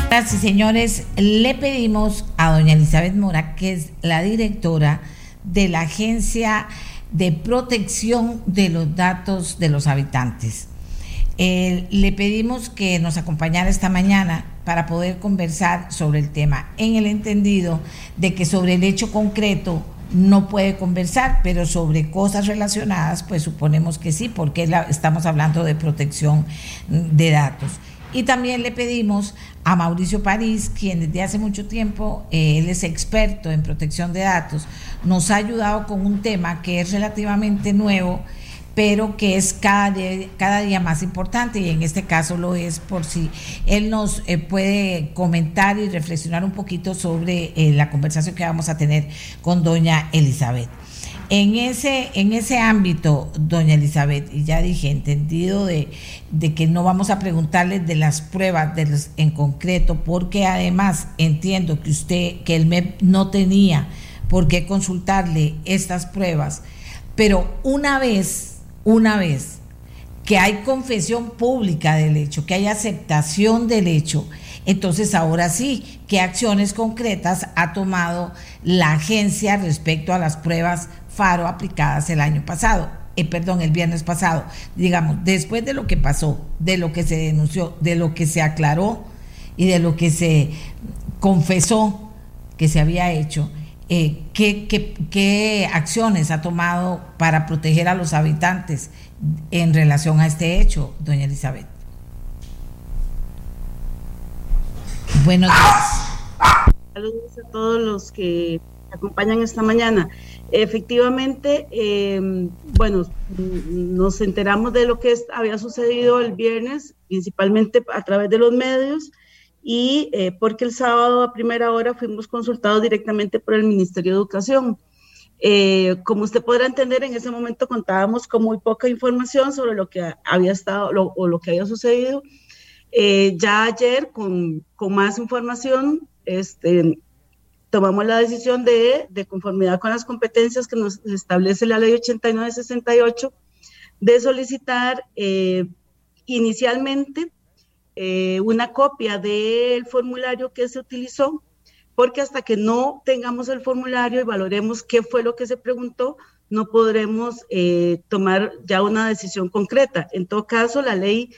Señoras y señores, le pedimos a doña Elizabeth Mora, que es la directora de la Agencia de Protección de los Datos de los Habitantes. Eh, le pedimos que nos acompañara esta mañana para poder conversar sobre el tema, en el entendido de que sobre el hecho concreto no puede conversar, pero sobre cosas relacionadas, pues suponemos que sí, porque estamos hablando de protección de datos. Y también le pedimos a Mauricio París, quien desde hace mucho tiempo, eh, él es experto en protección de datos, nos ha ayudado con un tema que es relativamente nuevo, pero que es cada día, cada día más importante y en este caso lo es por si él nos eh, puede comentar y reflexionar un poquito sobre eh, la conversación que vamos a tener con doña Elizabeth. En ese, en ese ámbito, doña Elizabeth, y ya dije, entendido de, que no vamos a preguntarle de las pruebas en concreto, porque además entiendo que usted, que el MEP no tenía por qué consultarle estas pruebas, pero una vez, una vez que hay confesión pública del hecho, que hay aceptación del hecho, entonces ahora sí, ¿qué acciones concretas ha tomado la agencia respecto a las pruebas Faro aplicadas el año pasado, eh, perdón, el viernes pasado. Digamos, después de lo que pasó, de lo que se denunció, de lo que se aclaró y de lo que se confesó que se había hecho, eh, ¿qué, qué acciones ha tomado para proteger a los habitantes en relación a este hecho, doña Elizabeth? Buenos días. Saludos a todos los que acompañan esta mañana. Efectivamente, em, bueno, nos enteramos de lo que había sucedido el viernes, principalmente a través de los medios, y eh, porque el sábado a primera hora fuimos consultados directamente por el Ministerio de Educación. Eh, como usted podrá entender, en ese momento contábamos con muy poca información sobre lo que había estado o lo que había sucedido. Eh, ya ayer, con, con más información, este, tomamos la decisión de, de conformidad con las competencias que nos establece la ley 8968, de solicitar eh, inicialmente eh, una copia del formulario que se utilizó, porque hasta que no tengamos el formulario y valoremos qué fue lo que se preguntó, no podremos eh, tomar ya una decisión concreta. En todo caso, la ley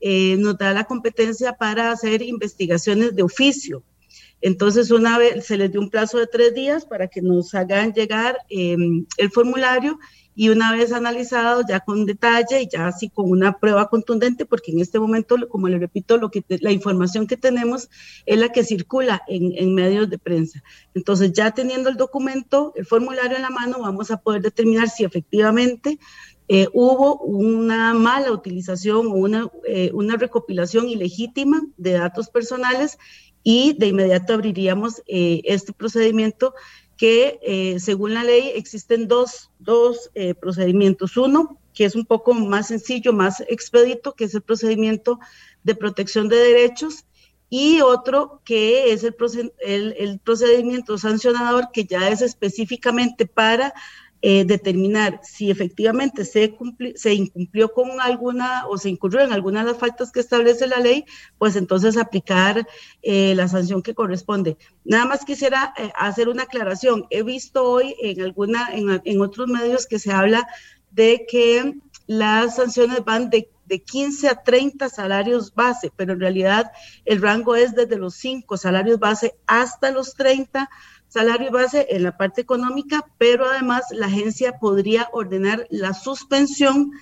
nos da la competencia para hacer investigaciones de oficio entonces, una vez se les dio un plazo de tres días para que nos hagan llegar em, el formulario y una vez analizado ya con detalle y ya así con una prueba contundente, porque en este momento, como le repito, lo que la información que tenemos es la que circula en, medios de prensa. Entonces, ya teniendo el documento, el formulario en la mano, vamos a poder determinar si efectivamente eh, hubo una mala utilización o una, eh, una recopilación ilegítima de datos personales y de inmediato abriríamos eh, este procedimiento que eh, según la ley existen dos, dos eh, procedimientos. Uno, que es un poco más sencillo, más expedito, que es el procedimiento de protección de derechos, y otro que es el, el, el procedimiento sancionador, que ya es específicamente para eh, determinar si efectivamente se, incumplió con alguna o se incurrió en alguna de las faltas que establece la ley, pues entonces aplicar eh, la sanción que corresponde. Nada más quisiera eh, hacer una aclaración. He visto hoy en, alguna, en, en, otros medios que se habla de que las sanciones van de, de 15 a 30 salarios base, pero en realidad el rango es desde los 5 salarios base hasta los 30 salario base en la parte económica, pero además la agencia podría ordenar la suspensión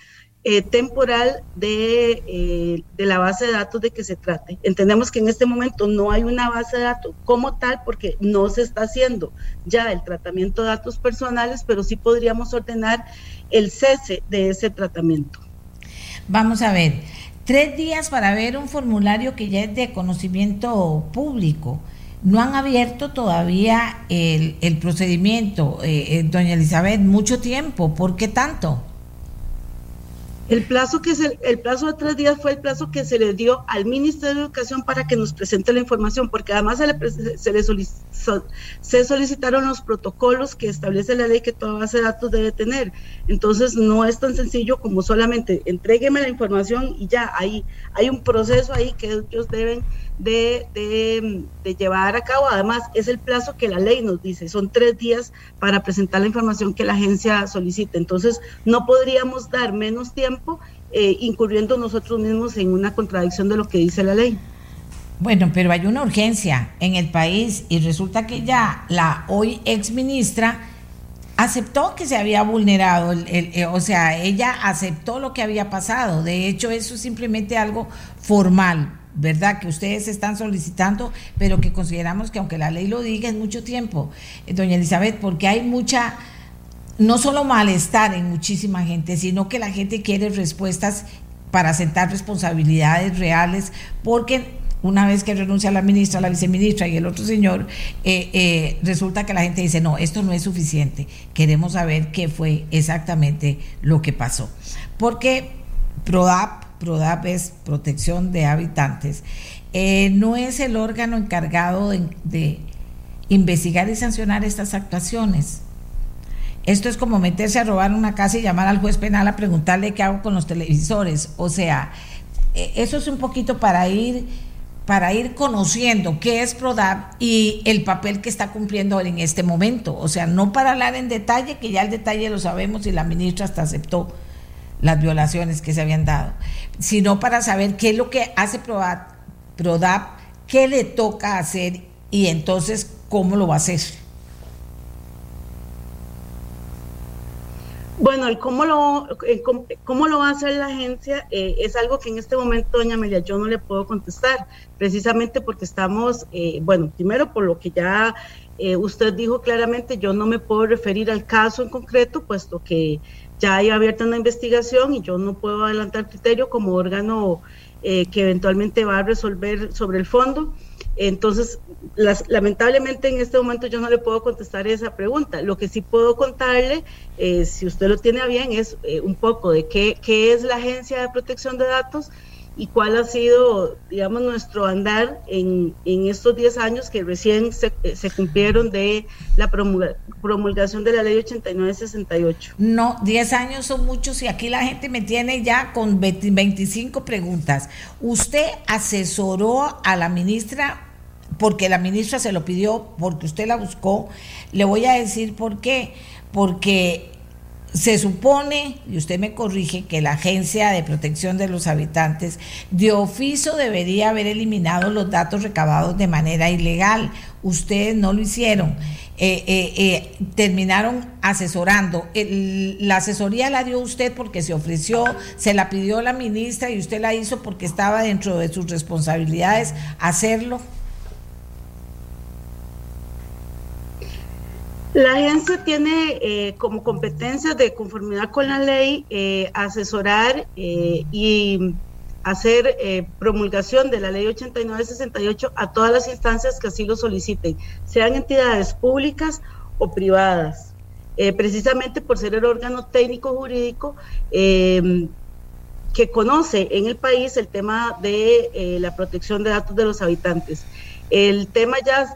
eh, temporal de, eh, de, la base de datos de que se trate. Entendemos que en este momento no hay una base de datos como tal porque no se está haciendo ya el tratamiento de datos personales, pero sí podríamos ordenar el cese de ese tratamiento. Vamos a ver, tres días para ver un formulario que ya es de conocimiento público no han abierto todavía el, el procedimiento, eh, eh, doña Elizabeth, mucho tiempo. ¿Por qué tanto? El plazo, que se, el plazo de tres días fue el plazo que se le dio al Ministerio de Educación para que nos presente la información, porque además se le, se le se solicitaron los protocolos que establece la ley que toda base de datos debe tener. Entonces no es tan sencillo como solamente entrégueme la información y ya, ahí hay un proceso ahí que ellos deben de, de, llevar a cabo. Además, es el plazo que la ley nos dice, son tres días para presentar la información que la agencia solicita. Entonces, no podríamos dar menos tiempo eh, incurriendo nosotros mismos en una contradicción de lo que dice la ley. Bueno, pero hay una urgencia en el país y resulta que ya la hoy ex ministra aceptó que se había vulnerado, el, eh, o sea, ella aceptó lo que había pasado. De hecho, eso es simplemente algo formal. ¿verdad? Que ustedes están solicitando, pero que consideramos que aunque la ley lo diga, es mucho tiempo, eh, doña Elizabeth, porque hay mucha no solo malestar en muchísima gente, sino que la gente quiere respuestas para sentar responsabilidades reales, porque una vez que renuncia la ministra, la viceministra y el otro señor, eh, eh, resulta que la gente dice, no, esto no es suficiente, queremos saber qué fue exactamente lo que pasó. Porque PRODAP, PRODAP es protección de habitantes, eh, no es el órgano encargado de investigar y sancionar estas actuaciones. Esto es como meterse a robar una casa y llamar al juez penal a preguntarle qué hago con los televisores. O sea, eso es un poquito para ir para ir conociendo qué es PRODAP y el papel que está cumpliendo en este momento. O sea, no para hablar en detalle, que ya el detalle lo sabemos y la ministra hasta aceptó las violaciones que se habían dado, sino para saber qué es lo que hace PRODAP, qué le toca hacer y entonces cómo lo va a hacer. Bueno, el cómo lo, cómo, lo va a hacer la agencia eh, es algo que en este momento, doña Amelia, yo no le puedo contestar, precisamente porque estamos, eh, bueno, primero por lo que ya eh, usted dijo claramente, yo no me puedo referir al caso en concreto, puesto que ya hay abierta una investigación y yo no puedo adelantar criterio como órgano que eventualmente va a resolver sobre el fondo. Entonces, lamentablemente en este momento yo no le puedo contestar esa pregunta. Lo que sí puedo contarle, eh, si usted lo tiene bien, es eh, un poco de qué, es la Agencia de Protección de Datos y cuál ha sido, digamos, nuestro andar en, en estos 10 años que recién se, se, cumplieron de la promulgación de la ley 8968. No, 10 años son muchos y aquí la gente me tiene ya con 25 preguntas. ¿Usted asesoró a la ministra porque la ministra se lo pidió, porque usted la buscó. Le voy a decir por qué. Porque se supone, y usted me corrige, que la Agencia de Protección de los Habitantes de oficio debería haber eliminado los datos recabados de manera ilegal. Ustedes no lo hicieron. Eh, eh, eh, terminaron asesorando. la asesoría la dio usted porque se ofreció, se la pidió la ministra y usted la hizo porque estaba dentro de sus responsabilidades hacerlo. La agencia tiene eh, como competencia de conformidad con la ley eh, asesorar eh, y hacer promulgación de la ley 8968 a todas las instancias que así lo soliciten, sean entidades públicas o privadas, precisamente por ser el órgano técnico jurídico que conoce en el país el tema de la protección de datos de los habitantes. El tema ya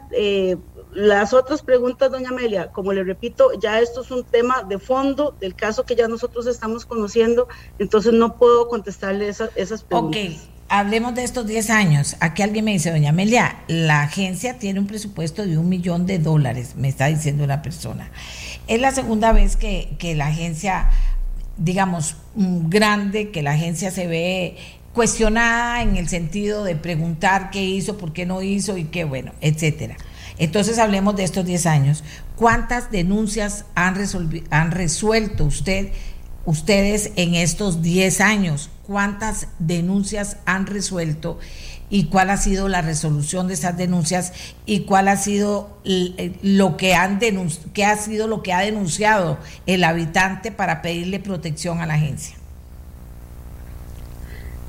las otras preguntas, doña Amelia, como le repito, ya esto es un tema de fondo del caso que ya nosotros estamos conociendo, entonces no puedo contestarle esas preguntas. Ok, hablemos de estos 10 años. Aquí alguien me dice, doña Amelia, la agencia tiene un presupuesto de un millón de dólares, me está diciendo una persona. Es la segunda vez que, que la agencia, digamos, grande, que la agencia se ve cuestionada en el sentido de preguntar qué hizo, por qué no hizo y qué bueno, etcétera. Entonces hablemos de estos 10 años. ¿Cuántas denuncias han, han resuelto usted, ustedes en estos 10 años? ¿Cuántas denuncias han resuelto? y cuál ha sido la resolución de esas denuncias y cuál ha sido eh, lo que han qué ha sido lo que ha denunciado el habitante para pedirle protección a la agencia.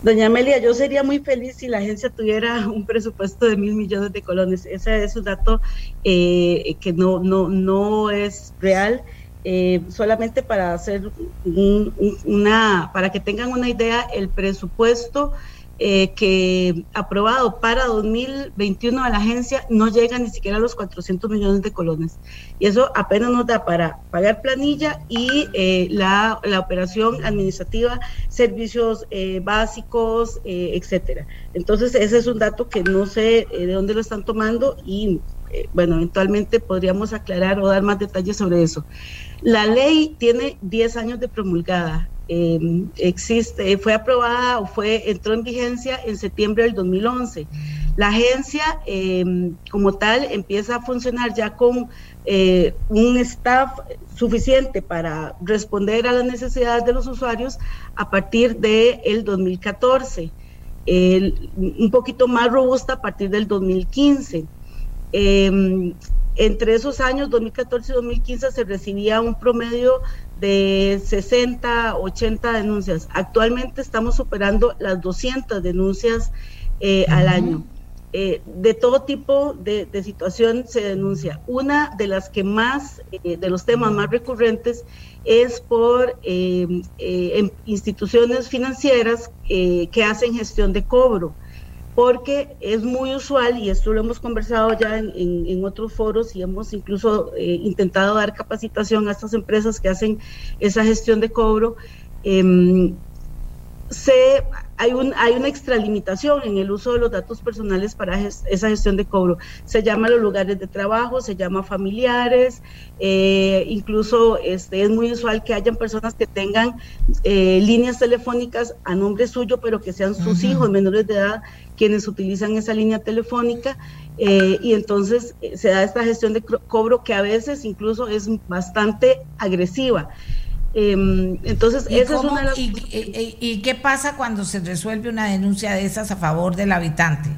Doña Amelia, yo sería muy feliz si la agencia tuviera un presupuesto de mil millones de colones. Ese es un dato eh, que no, no, no es real. Eh, solamente para hacer una, para que tengan una idea, el presupuesto eh, que aprobado para 2021 a la agencia no llega ni siquiera a los 400 millones de colones. Y eso apenas nos da para pagar planilla y eh, la, la, operación administrativa, servicios eh, básicos, etcétera. Entonces, ese es un dato que no sé de dónde lo están tomando y, bueno, eventualmente podríamos aclarar o dar más detalles sobre eso. La ley tiene 10 años de promulgada. Em, existe, fue aprobada o fue, entró en vigencia en septiembre del 2011. La agencia em, como tal empieza a funcionar ya con eh, un staff suficiente para responder a las necesidades de los usuarios a partir del el 2014, un poquito más robusta a partir del 2015. Em, Entre esos años, 2014 y 2015, se recibía un promedio de 60, 80 denuncias. Actualmente estamos superando las 200 denuncias eh, al año. Eh, de todo tipo de, situación se denuncia. Una de las que más, eh, de los temas más recurrentes es por instituciones financieras que hacen gestión de cobro porque es muy usual, y esto lo hemos conversado ya en, otros foros y hemos incluso eh, intentado dar capacitación a estas empresas que hacen esa gestión de cobro. Em, se, hay, un, hay una extralimitación en el uso de los datos personales para esa gestión de cobro. Se llama los lugares de trabajo, se llama familiares, eh, incluso este, es muy usual que hayan personas que tengan eh, líneas telefónicas a nombre suyo, pero que sean sus hijos menores de edad quienes utilizan esa línea telefónica. Eh, y entonces se da esta gestión de cobro que a veces incluso es bastante agresiva. Em, entonces, esa es una de las y, qué pasa cuando se resuelve una denuncia de esas a favor del habitante?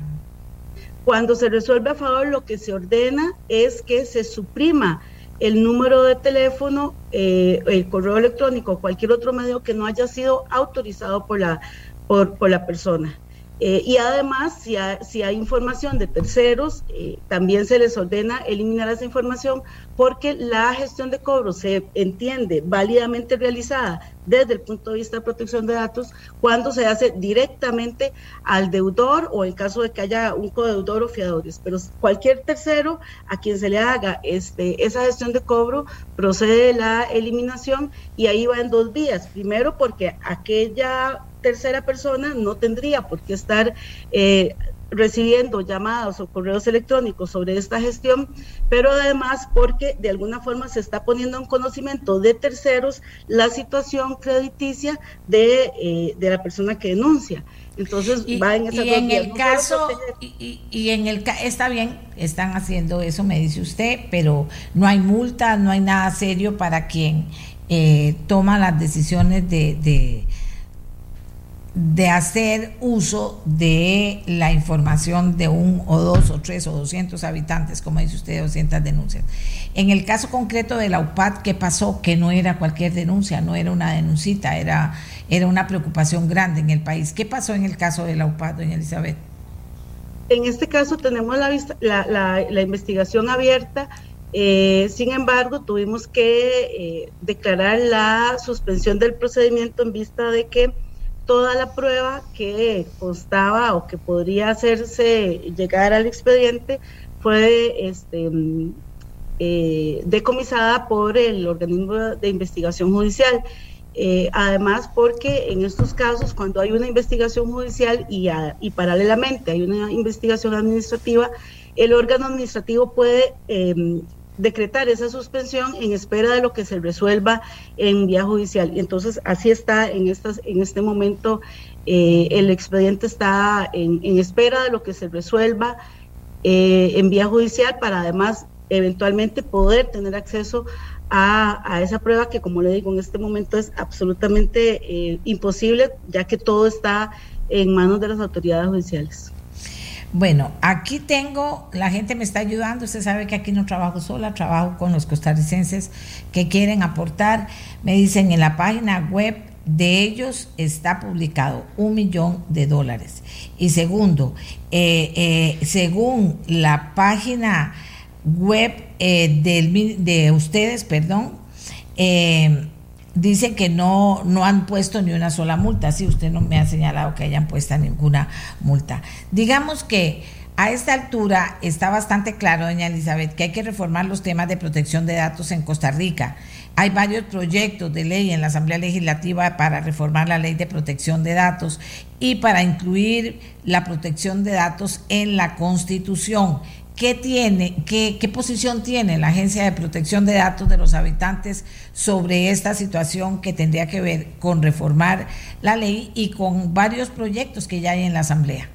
Cuando se resuelve a favor, lo que se ordena es que se suprima el número de teléfono, eh, el correo electrónico, cualquier otro medio que no haya sido autorizado por la, por, por la persona. Eh, y además, si hay, información de terceros, eh, también se les ordena eliminar esa información porque la gestión de cobro se entiende válidamente realizada desde el punto de vista de protección de datos cuando se hace directamente al deudor o en caso de que haya un codeudor o fiadores. Pero cualquier tercero a quien se le haga este, esa gestión de cobro procede la eliminación y ahí va en dos vías. Primero porque aquella tercera persona no tendría por qué estar eh, recibiendo llamadas o correos electrónicos sobre esta gestión, pero además porque de alguna forma se está poniendo en conocimiento de terceros la situación crediticia de, eh, la persona que denuncia. Entonces va en esa y en el caso y, en el está bien, están haciendo eso, me dice usted, pero no hay multa, no hay nada serio para quien eh, toma las decisiones de de hacer uso de la información de un o dos o tres o doscientos habitantes, como dice usted, 200 denuncias. En el caso concreto de la UPAD, ¿qué pasó? Que no era cualquier denuncia, no era una denuncita, era, era una preocupación grande en el país. ¿Qué pasó en el caso de la UPAD, doña Elizabeth? En este caso tenemos la, la, investigación abierta. Eh, sin embargo, tuvimos que eh, declarar la suspensión del procedimiento en vista de que toda la prueba que constaba o que podría hacerse llegar al expediente fue este, eh, decomisada por el organismo de investigación judicial. Eh, además, porque en estos casos, cuando hay una investigación judicial y, y paralelamente hay una investigación administrativa, el órgano administrativo puede em, decretar esa suspensión en espera de lo que se resuelva en vía judicial. Y entonces así está en, estas, en este momento, eh, el expediente está en, espera de lo que se resuelva eh, en vía judicial para además eventualmente poder tener acceso a, esa prueba que como le digo en este momento es absolutamente eh, imposible ya que todo está en manos de las autoridades judiciales. Bueno, aquí tengo, la gente me está ayudando, usted sabe que aquí no trabajo sola, trabajo con los costarricenses que quieren aportar. Me dicen en la página web de ellos está publicado un millón de dólares. Y segundo, eh, eh, según la página web eh, de ustedes, perdón, Dicen que no, no han puesto ni una sola multa. Sí, usted no me ha señalado que hayan puesto ninguna multa. Digamos que a esta altura está bastante claro, doña Elizabeth, que hay que reformar los temas de protección de datos en Costa Rica. Hay varios proyectos de ley en la Asamblea Legislativa para reformar la ley de protección de datos y para incluir la protección de datos en la Constitución. ¿Qué tiene, qué, posición tiene la Agencia de Protección de Datos de los habitantes sobre esta situación que tendría que ver con reformar la ley y con varios proyectos que ya hay en la Asamblea?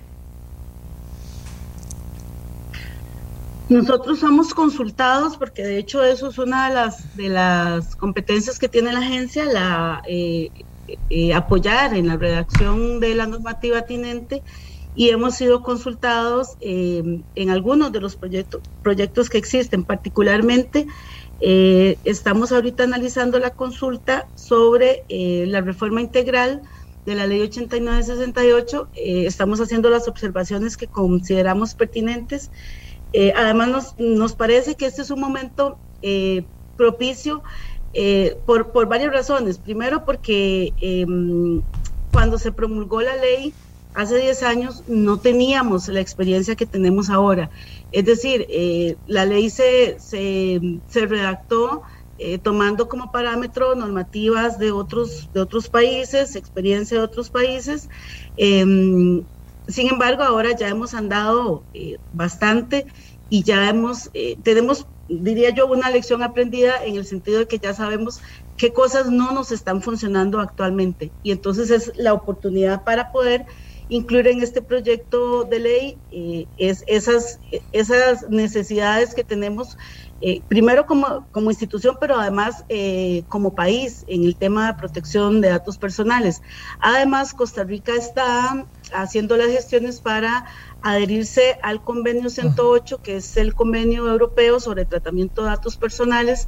Nosotros somos consultados porque de hecho eso es una de las, de las competencias que tiene la agencia, la eh, eh, apoyar en la redacción de la normativa tinente y hemos sido consultados en algunos de los proyectos, proyectos que existen, particularmente estamos ahorita analizando la consulta sobre la reforma integral de la ley 8968, estamos haciendo las observaciones que consideramos pertinentes. además, nos, nos, parece que este es un momento propicio eh, por, por, varias razones. Primero, porque em, cuando se promulgó la ley hace 10 años no teníamos la experiencia que tenemos ahora. Es decir, eh, la ley se, se, redactó eh, tomando como parámetro normativas de otros, de otros países, experiencia de otros países. Em, sin embargo, ahora ya hemos andado bastante y ya hemos, tenemos diría yo, una lección aprendida en el sentido de que ya sabemos qué cosas no nos están funcionando actualmente. Y entonces es la oportunidad para poder incluir en este proyecto de ley eh, es esas, esas necesidades que tenemos, eh, primero como, como institución, pero además eh, como país en el tema de protección de datos personales. Además, Costa Rica está haciendo las gestiones para adherirse al convenio 108, que es el convenio europeo sobre tratamiento de datos personales,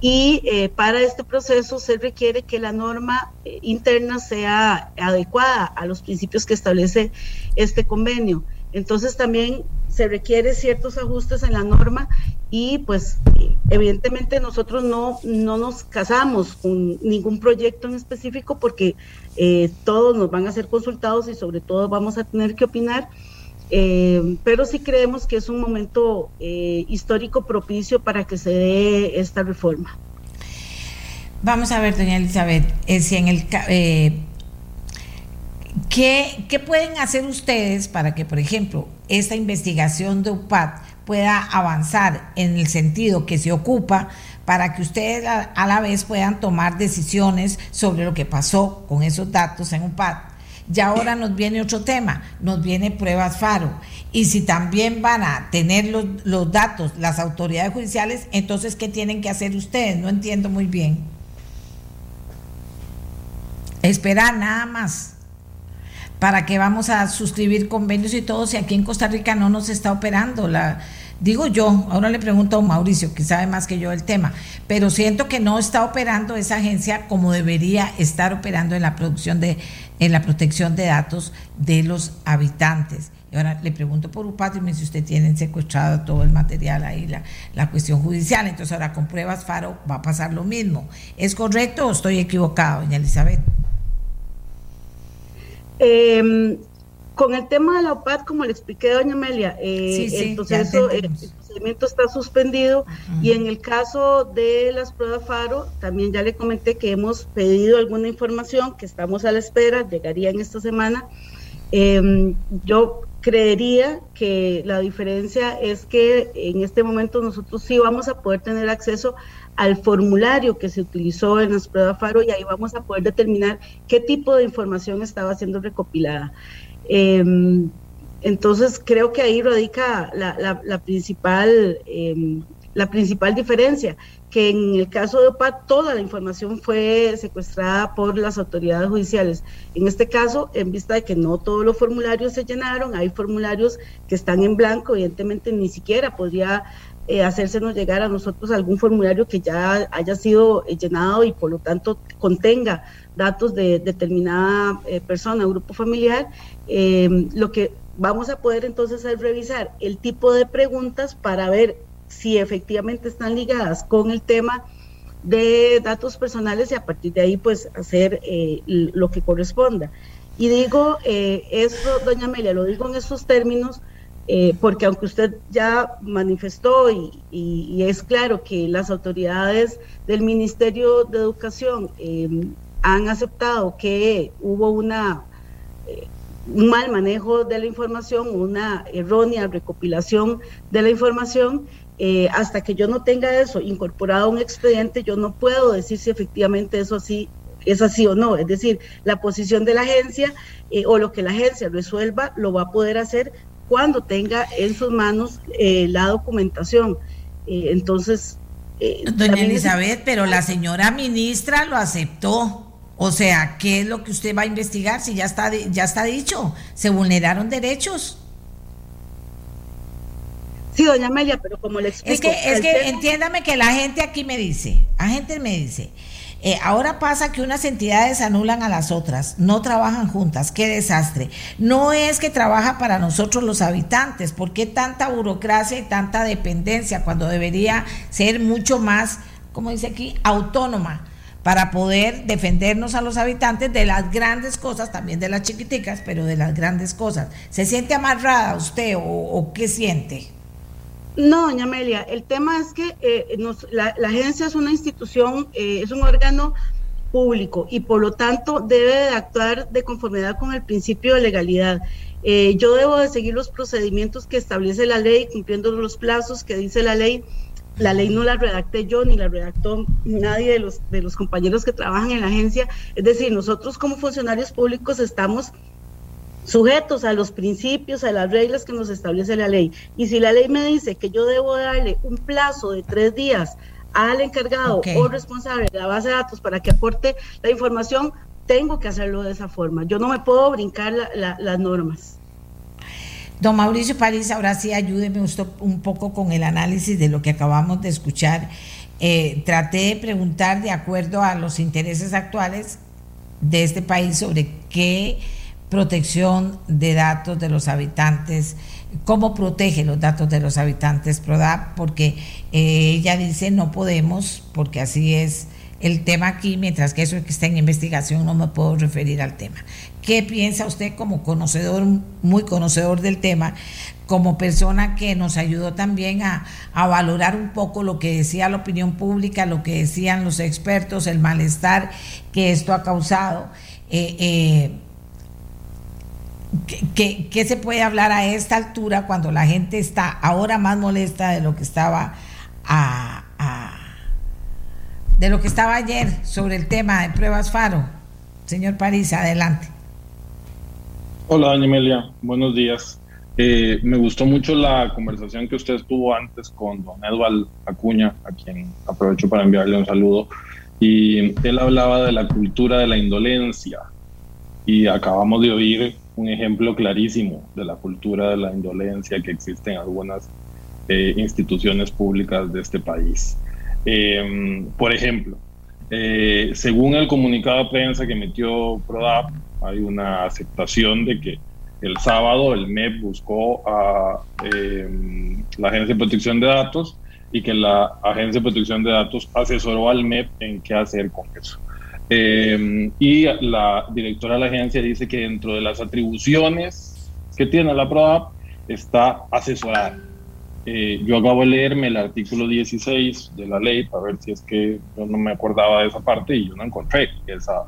y eh, para este proceso se requiere que la norma eh, interna sea adecuada a los principios que establece este convenio. Entonces también se requiere ciertos ajustes en la norma y pues evidentemente nosotros no, no nos casamos con ningún proyecto en específico porque eh, todos nos van a ser consultados y sobre todo vamos a tener que opinar eh, pero sí creemos que es un momento eh, histórico propicio para que se dé esta reforma. Vamos a ver, doña Elizabeth, eh, si en el ¿qué, ¿qué pueden hacer ustedes para que, por ejemplo, esta investigación de UPAD pueda avanzar en el sentido que se ocupa para que ustedes a, a la vez puedan tomar decisiones sobre lo que pasó con esos datos en UPAD? Y ahora nos viene otro tema, nos viene pruebas FARO. Y si también van a tener los, los datos las autoridades judiciales, entonces, ¿qué tienen que hacer ustedes? No entiendo muy bien. Esperar nada más. ¿Para que vamos a suscribir convenios y todo si aquí en Costa Rica no nos está operando la, Digo yo, ahora le pregunto a Mauricio, que sabe más que yo el tema, pero siento que no está operando esa agencia como debería estar operando en la producción de, en la protección de datos de los habitantes. Y ahora le pregunto por UPAT y me dice, usted tiene secuestrado todo el material ahí, la, la cuestión judicial. Entonces ahora con pruebas FARO va a pasar lo mismo. ¿Es correcto o estoy equivocado, doña Elizabeth? Eh, con el tema de la OPAD, como le expliqué a doña Amelia, eh, el, proceso, el, procedimiento está suspendido y en el caso de las pruebas FARO, también ya le comenté que hemos pedido alguna información que estamos a la espera, llegaría en esta semana. Em, yo creería que la diferencia es que en este momento nosotros sí vamos a poder tener acceso al formulario que se utilizó en las pruebas FARO y ahí vamos a poder determinar qué tipo de información estaba siendo recopilada. Em, entonces creo que ahí radica la, principal, em, la principal diferencia, que en el caso de OPA toda la información fue secuestrada por las autoridades judiciales. En este caso, en vista de que no todos los formularios se llenaron, hay formularios que están en blanco, evidentemente ni siquiera podría eh, hacérsenos llegar a nosotros algún formulario que ya haya sido eh, llenado y por lo tanto contenga datos de determinada eh, persona, grupo familiar, em, lo que vamos a poder entonces es revisar el tipo de preguntas para ver si efectivamente están ligadas con el tema de datos personales y a partir de ahí pues hacer eh, lo que corresponda. Y digo eh, esto, doña Amelia, lo digo en estos términos porque aunque usted ya manifestó y, y, es claro que las autoridades del Ministerio de Educación em, han aceptado que hubo una eh, un mal manejo de la información, una errónea recopilación de la información. Eh, hasta que yo no tenga eso incorporado a un expediente, yo no puedo decir si efectivamente eso así es así o no. Es decir, la posición de la agencia eh, o lo que la agencia resuelva lo va a poder hacer cuando tenga en sus manos la documentación. entonces... Doña Elizabeth, pero la señora ministra lo aceptó O sea, ¿qué es lo que usted va a investigar si ya está, ya está dicho? Se vulneraron derechos. Sí, doña Amelia, pero como le explico. Es que, es que entiéndame que la gente aquí me dice, la gente me dice, eh, ahora pasa que unas entidades anulan a las otras, no trabajan juntas, qué desastre. No es que trabaja para nosotros los habitantes, ¿por qué tanta burocracia y tanta dependencia cuando debería ser mucho más, como dice aquí, autónoma? para poder defendernos a los habitantes de las grandes cosas, también de las chiquiticas, pero de las grandes cosas. ¿Se siente amarrada usted o qué siente? No, doña Amelia, el tema es que eh, la, agencia es una institución, eh, es un órgano público y por lo tanto debe de actuar de conformidad con el principio de legalidad. Eh, yo debo de seguir los procedimientos que establece la ley, cumpliendo los plazos que dice la ley. La ley no la redacté yo ni la redactó nadie de los, de los compañeros que trabajan en la agencia. Es decir, nosotros como funcionarios públicos estamos sujetos a los principios, a las reglas que nos establece la ley. Y si la ley me dice que yo debo darle un plazo de tres días al encargado o responsable de la base de datos para que aporte la información, tengo que hacerlo de esa forma. Yo no me puedo brincar las normas. Don Mauricio París, ahora sí ayúdeme usted un poco con el análisis de lo que acabamos de escuchar. Eh, traté de preguntar de acuerdo a los intereses actuales de este país sobre qué protección de datos de los habitantes, cómo protege los datos de los habitantes PRODAP, porque eh, ella dice no podemos, porque así es el tema aquí, mientras que eso que está en investigación no me puedo referir al tema. ¿Qué piensa usted como conocedor, muy conocedor del tema, como persona que nos ayudó también a, valorar un poco lo que decía la opinión pública, lo que decían los expertos, el malestar que esto ha causado? Eh, eh, ¿Qué, se puede hablar a esta altura cuando la gente está ahora más molesta de lo que estaba de lo que estaba ayer sobre el tema de pruebas Faro? Señor París, adelante. Hola, doña Emilia, buenos días. Eh, me gustó mucho la conversación que usted tuvo antes con don Eduardo Acuña, a quien aprovecho para enviarle un saludo. Y él hablaba de la cultura de la indolencia. Y acabamos de oír un ejemplo clarísimo de la cultura de la indolencia que existe en algunas eh, instituciones públicas de este país. Em, por ejemplo, eh, según el comunicado de prensa que emitió PRODAP, hay una aceptación de que el sábado el MEP buscó a em, la Agencia de Protección de Datos y que la Agencia de Protección de Datos asesoró al MEP en qué hacer con eso. Eh, y la directora de la agencia dice que dentro de las atribuciones que tiene la PROAP está asesorar. Eh, yo acabo de leerme el artículo 16 de la ley para ver si es que yo no me acordaba de esa parte y yo no encontré esa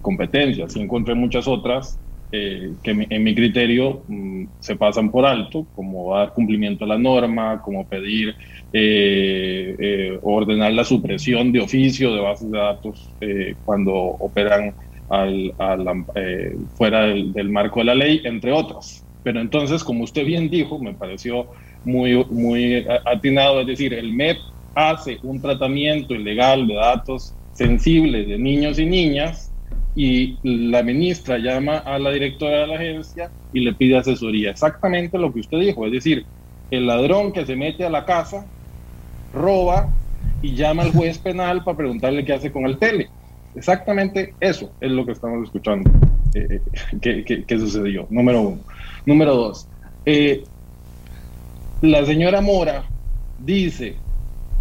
competencia. Sí encontré muchas otras eh, que en mi criterio mm, se pasan por alto, como dar cumplimiento a la norma, como pedir eh, eh, ordenar la supresión de oficio de bases de datos eh, cuando operan al, fuera del, marco de la ley, entre otras. Pero entonces, como usted bien dijo, me pareció muy, muy atinado, es decir, el MEP hace un tratamiento ilegal de datos sensibles de niños y niñas y la ministra llama a la directora de la agencia y le pide asesoría. Exactamente lo que usted dijo, es decir, el ladrón que se mete a la casa roba y llama al juez penal para preguntarle qué hace con el tele. Exactamente eso es lo que estamos escuchando eh, eh, que, sucedió, número uno. Número dos, eh, la señora Mora dice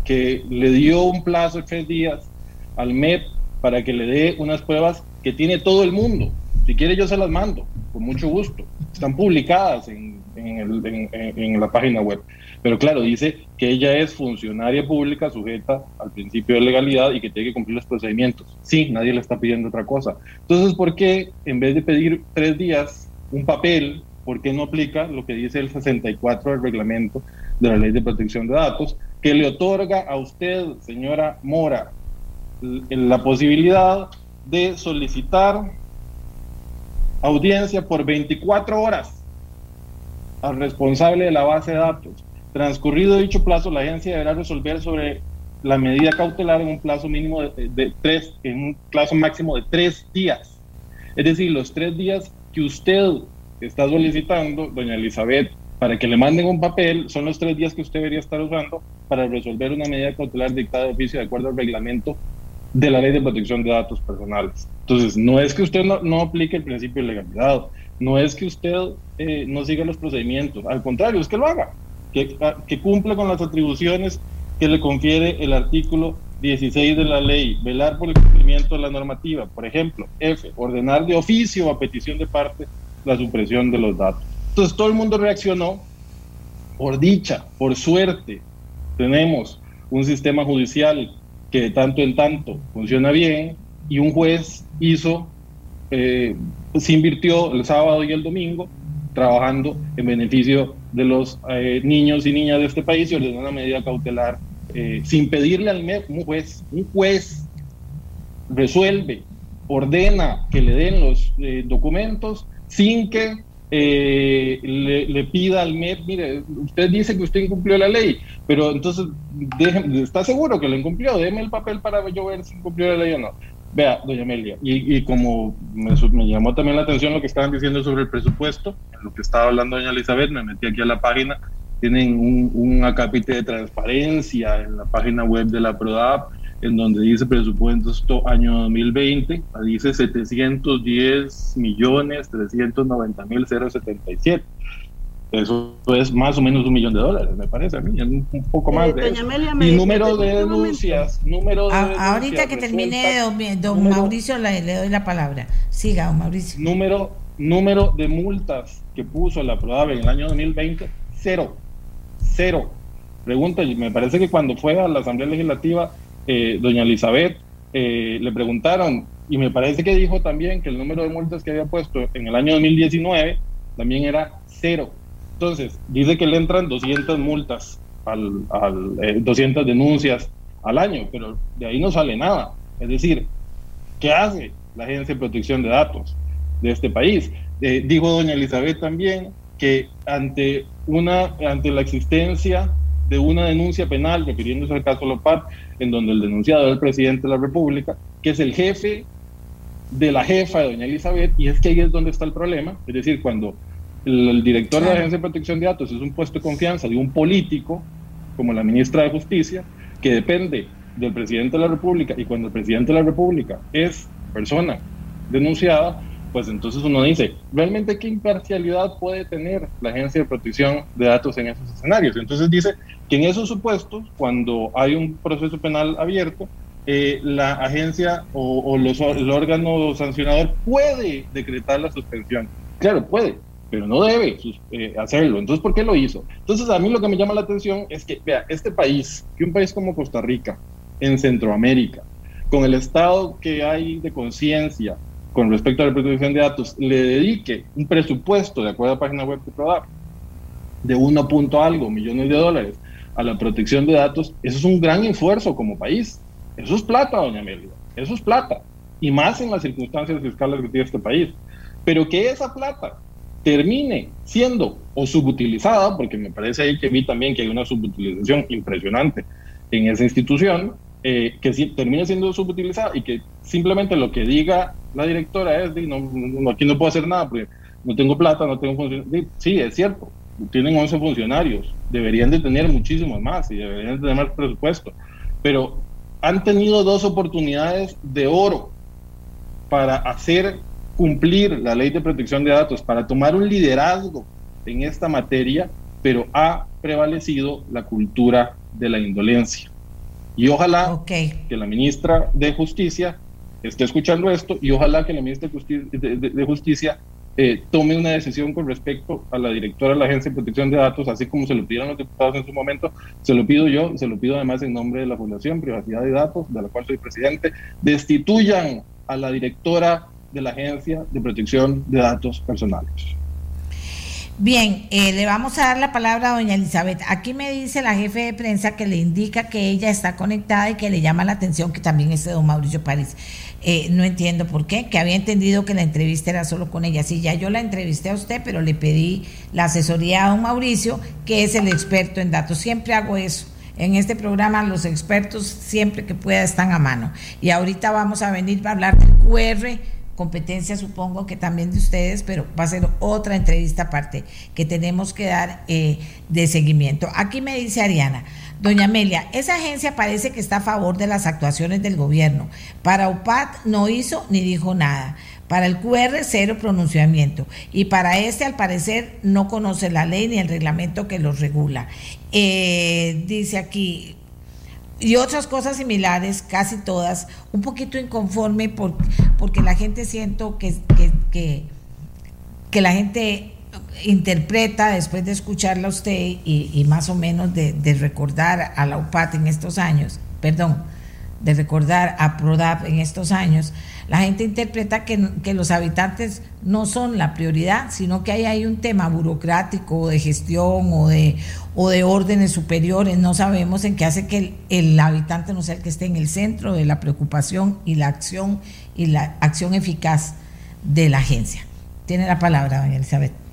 que le dio un plazo de tres días al MEP para que le dé unas pruebas que tiene todo el mundo. Si quiere yo se las mando, con mucho gusto. Están publicadas en, en la página web. Pero claro, dice que ella es funcionaria pública sujeta al principio de legalidad y que tiene que cumplir los procedimientos. Sí, nadie le está pidiendo otra cosa. Entonces, ¿por qué en vez de pedir tres días un papel, por qué no aplica lo que dice el 64 del reglamento de la ley de protección de datos, que le otorga a usted, señora Mora, la posibilidad de solicitar audiencia por 24 horas al responsable de la base de datos Transcurrido dicho plazo, la agencia deberá resolver sobre la medida cautelar en un plazo mínimo de, tres, en un plazo máximo de tres días. Es decir, los tres días que usted está solicitando, doña Elizabeth, para que le manden un papel, son los tres días que usted debería estar usando para resolver una medida cautelar dictada de oficio de acuerdo al reglamento de la ley de protección de datos personales. Entonces, no es que usted no, aplique el principio de legalidad, no es que usted eh, no siga los procedimientos, al contrario, es que lo haga, que, ah, que cumpla con las atribuciones que le confiere el artículo 16 de la ley, velar por el cumplimiento de la normativa, por ejemplo, F, ordenar de oficio a petición de parte la supresión de los datos. Entonces todo el mundo reaccionó, por dicha, por suerte, tenemos un sistema judicial que de tanto en tanto funciona bien y un juez hizo, eh, se invirtió el sábado y el domingo trabajando en beneficio de los eh, niños y niñas de este país y ordenó una medida cautelar eh, sin pedirle al MEP, un juez, un juez resuelve, ordena que le den los documentos sin que le, pida al MEP, mire, usted dice que usted incumplió la ley, pero entonces está seguro que lo incumplió, déme el papel para yo ver si incumplió la ley o no. Vea, doña Amelia, y, como me, llamó también la atención lo que estaban diciendo sobre el presupuesto, en lo que estaba hablando doña Elizabeth, me metí aquí a la página, tienen un, un acápite de transparencia en la página web de la PRODAP, en donde dice presupuesto año 2020, dice 710 millones 390 mil 077. Eso es más o menos un millón de dólares, me parece a mí, un, poco más. de y número de denuncias, número de Ahorita que termine don, Mauricio le, doy la palabra. Siga, don Mauricio. Número, número de multas que puso la PRODAVE en el año 2020, cero. Cero. Pregunta, me parece que cuando fue a la Asamblea Legislativa, eh, doña Elizabeth, eh, le preguntaron, y me parece que dijo también que el número de multas que había puesto en el año 2019 también era cero entonces, dice que le entran 200 multas, al, 200 eh, denuncias al año, pero de ahí no sale nada. Es decir, ¿qué hace la Agencia de Protección de Datos de este país? Eh, dijo doña Elizabeth también que ante, una, ante la existencia de una denuncia penal, refiriéndose al caso Lopat, en donde el denunciado es el presidente de la República, que es el jefe de la jefa de doña Elizabeth, y es que ahí es donde está el problema, es decir, cuando el, director de la Agencia de Protección de Datos es un puesto de confianza de un político, como la ministra de Justicia, que depende del presidente de la República, y cuando el presidente de la República es persona denunciada, pues entonces uno dice, ¿realmente qué imparcialidad puede tener la Agencia de Protección de Datos en esos escenarios? Entonces dice que en esos supuestos, cuando hay un proceso penal abierto, eh, la agencia o, los, el órgano sancionador puede decretar la suspensión. Claro, puede, pero no debe eh, hacerlo. Entonces, ¿por qué lo hizo? Entonces, a mí lo que me llama la atención es que, vea, este país, que un país como Costa Rica, en Centroamérica, con el estado que hay de conciencia con respecto a la protección de datos, le dedique un presupuesto, de acuerdo a la página web de PRODAP, de 1 punto algo millones de dólares a la protección de datos, eso es un gran esfuerzo como país. Eso es plata, doña Amelia, eso es plata. Y más en las circunstancias fiscales que tiene este país. Pero que esa plata termine siendo o subutilizada, porque me parece ahí que vi también que hay una subutilización impresionante en esa institución, eh, que termine siendo subutilizada y que simplemente lo que diga la directora es, no, aquí no puedo hacer nada porque no tengo plata, no tengo funcionarios. Sí, es cierto, tienen 11 funcionarios, deberían de tener muchísimos más y deberían de tener más presupuesto, pero han tenido dos oportunidades de oro para hacer cumplir la ley de protección de datos, para tomar un liderazgo en esta materia, pero ha prevalecido la cultura de la indolencia. Y ojalá que la ministra de Justicia esté escuchando esto y ojalá que la ministra de Justicia, eh, tome una decisión con respecto a la directora de la Agencia de Protección de Datos, así como se lo pidieron los diputados en su momento, se lo pido yo, se lo pido además en nombre de la Fundación Privacidad de Datos, de la cual soy presidente, destituyan a la directora de la Agencia de Protección de Datos Personales. Bien, eh, le vamos a dar la palabra a doña Elizabeth. Aquí me dice la jefe de prensa que le indica que ella está conectada y que le llama la atención que también es de don Mauricio París. Eh, no entiendo por qué, que había entendido que la entrevista era solo con ella. Sí, ya yo la entrevisté a usted, pero le pedí la asesoría a don Mauricio, que es el experto en datos. Siempre hago eso en este programa los expertos siempre que pueda están a mano. Y ahorita vamos a venir para hablar del QR, competencia supongo que también de ustedes, pero va a ser otra entrevista aparte que tenemos que dar eh, de seguimiento. Aquí me dice Ariana. Doña Amelia, esa agencia parece que está a favor de las actuaciones del gobierno. Para UPAT no hizo ni dijo nada. Para el QR, cero pronunciamiento. Y para este, al parecer, no conoce la ley ni el reglamento que los regula. Eh, dice aquí, y otras cosas similares, casi todas, un poquito inconforme por, porque la gente siento que, que, la gente interpreta después de escucharla a usted y, más o menos de, recordar a la UPAT en estos años, perdón, de recordar a PRODAP en estos años, la gente interpreta que, los habitantes no son la prioridad, sino que hay, hay un tema burocrático o de gestión o de, o de órdenes superiores, no sabemos en qué hace que el, habitante no sea el que esté en el centro de la preocupación y la acción y la acción eficaz de la agencia. Tiene la palabra, doña Elizabeth.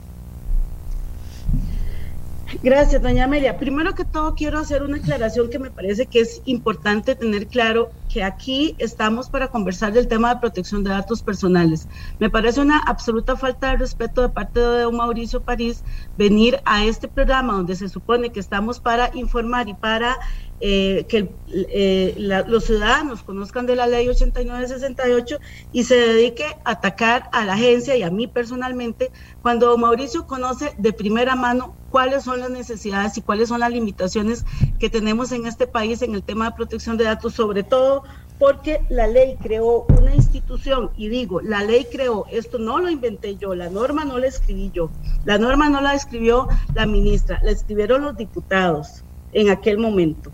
Gracias, doña Amelia. Primero que todo, quiero hacer una aclaración que me parece que es importante tener claro que aquí estamos para conversar del tema de protección de datos personales. Me parece una absoluta falta de respeto de parte de don Mauricio París venir a este programa donde se supone que estamos para informar y para eh, que eh, los ciudadanos conozcan de la ley 8968 y se dedique a atacar a la agencia y a mí personalmente, cuando Mauricio conoce de primera mano cuáles son las necesidades y cuáles son las limitaciones que tenemos en este país en el tema de protección de datos, sobre todo porque la ley creó una institución y digo, la ley creó, esto no lo inventé yo, la norma no la escribí yo, la norma no la escribió la ministra, la escribieron los diputados en aquel momento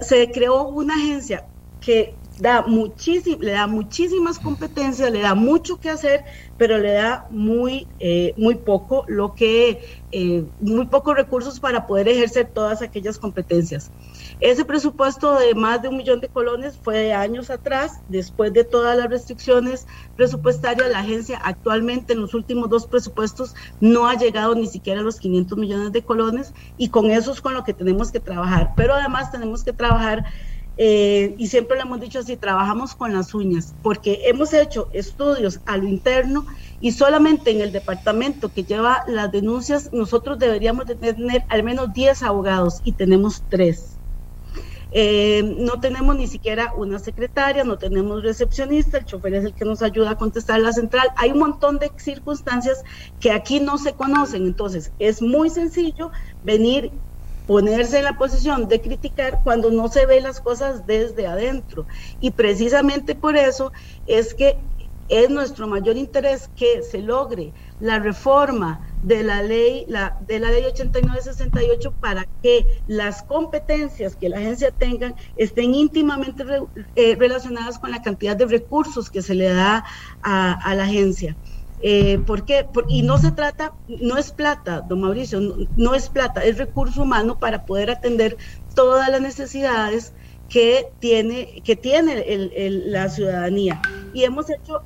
se creó una agencia que da le da muchísimas competencias, le da mucho que hacer, pero le da muy, eh, muy poco lo que, eh, muy pocos recursos para poder ejercer todas aquellas competencias. Ese presupuesto de más de un millón de colones fue de años atrás, después de todas las restricciones presupuestarias, la agencia actualmente en los últimos dos presupuestos no ha llegado ni siquiera a los 500 millones de colones y con eso es con lo que tenemos que trabajar. Pero además tenemos que trabajar eh, y siempre lo hemos dicho así, trabajamos con las uñas, porque hemos hecho estudios a lo interno y solamente en el departamento que lleva las denuncias nosotros deberíamos de tener al menos 10 abogados y tenemos 3. Eh, no tenemos ni siquiera una secretaria, no tenemos recepcionista, el chofer es el que nos ayuda a contestar la central. Hay un montón de circunstancias que aquí no se conocen, entonces es muy sencillo venir ponerse en la posición de criticar cuando no se ve las cosas desde adentro. Y precisamente por eso es que es nuestro mayor interés que se logre la reforma de la ley la, de la ley 8968 para que las competencias que la agencia tenga estén íntimamente eh, relacionadas con la cantidad de recursos que se le da a la agencia. Eh, ¿Por qué? y no se trata, no es plata, don Mauricio, no, es plata, es recurso humano para poder atender todas las necesidades que tiene, que tiene la ciudadanía. Y hemos hecho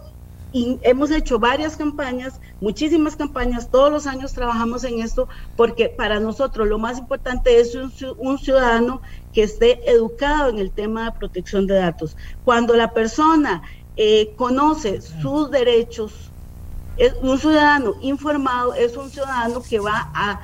hemos hecho varias campañas, muchísimas campañas, todos los años trabajamos en esto porque para nosotros lo más importante es un, ciudadano que esté educado en el tema de protección de datos. Cuando la persona eh, conoce sus derechos, es un ciudadano informado es un ciudadano que va a,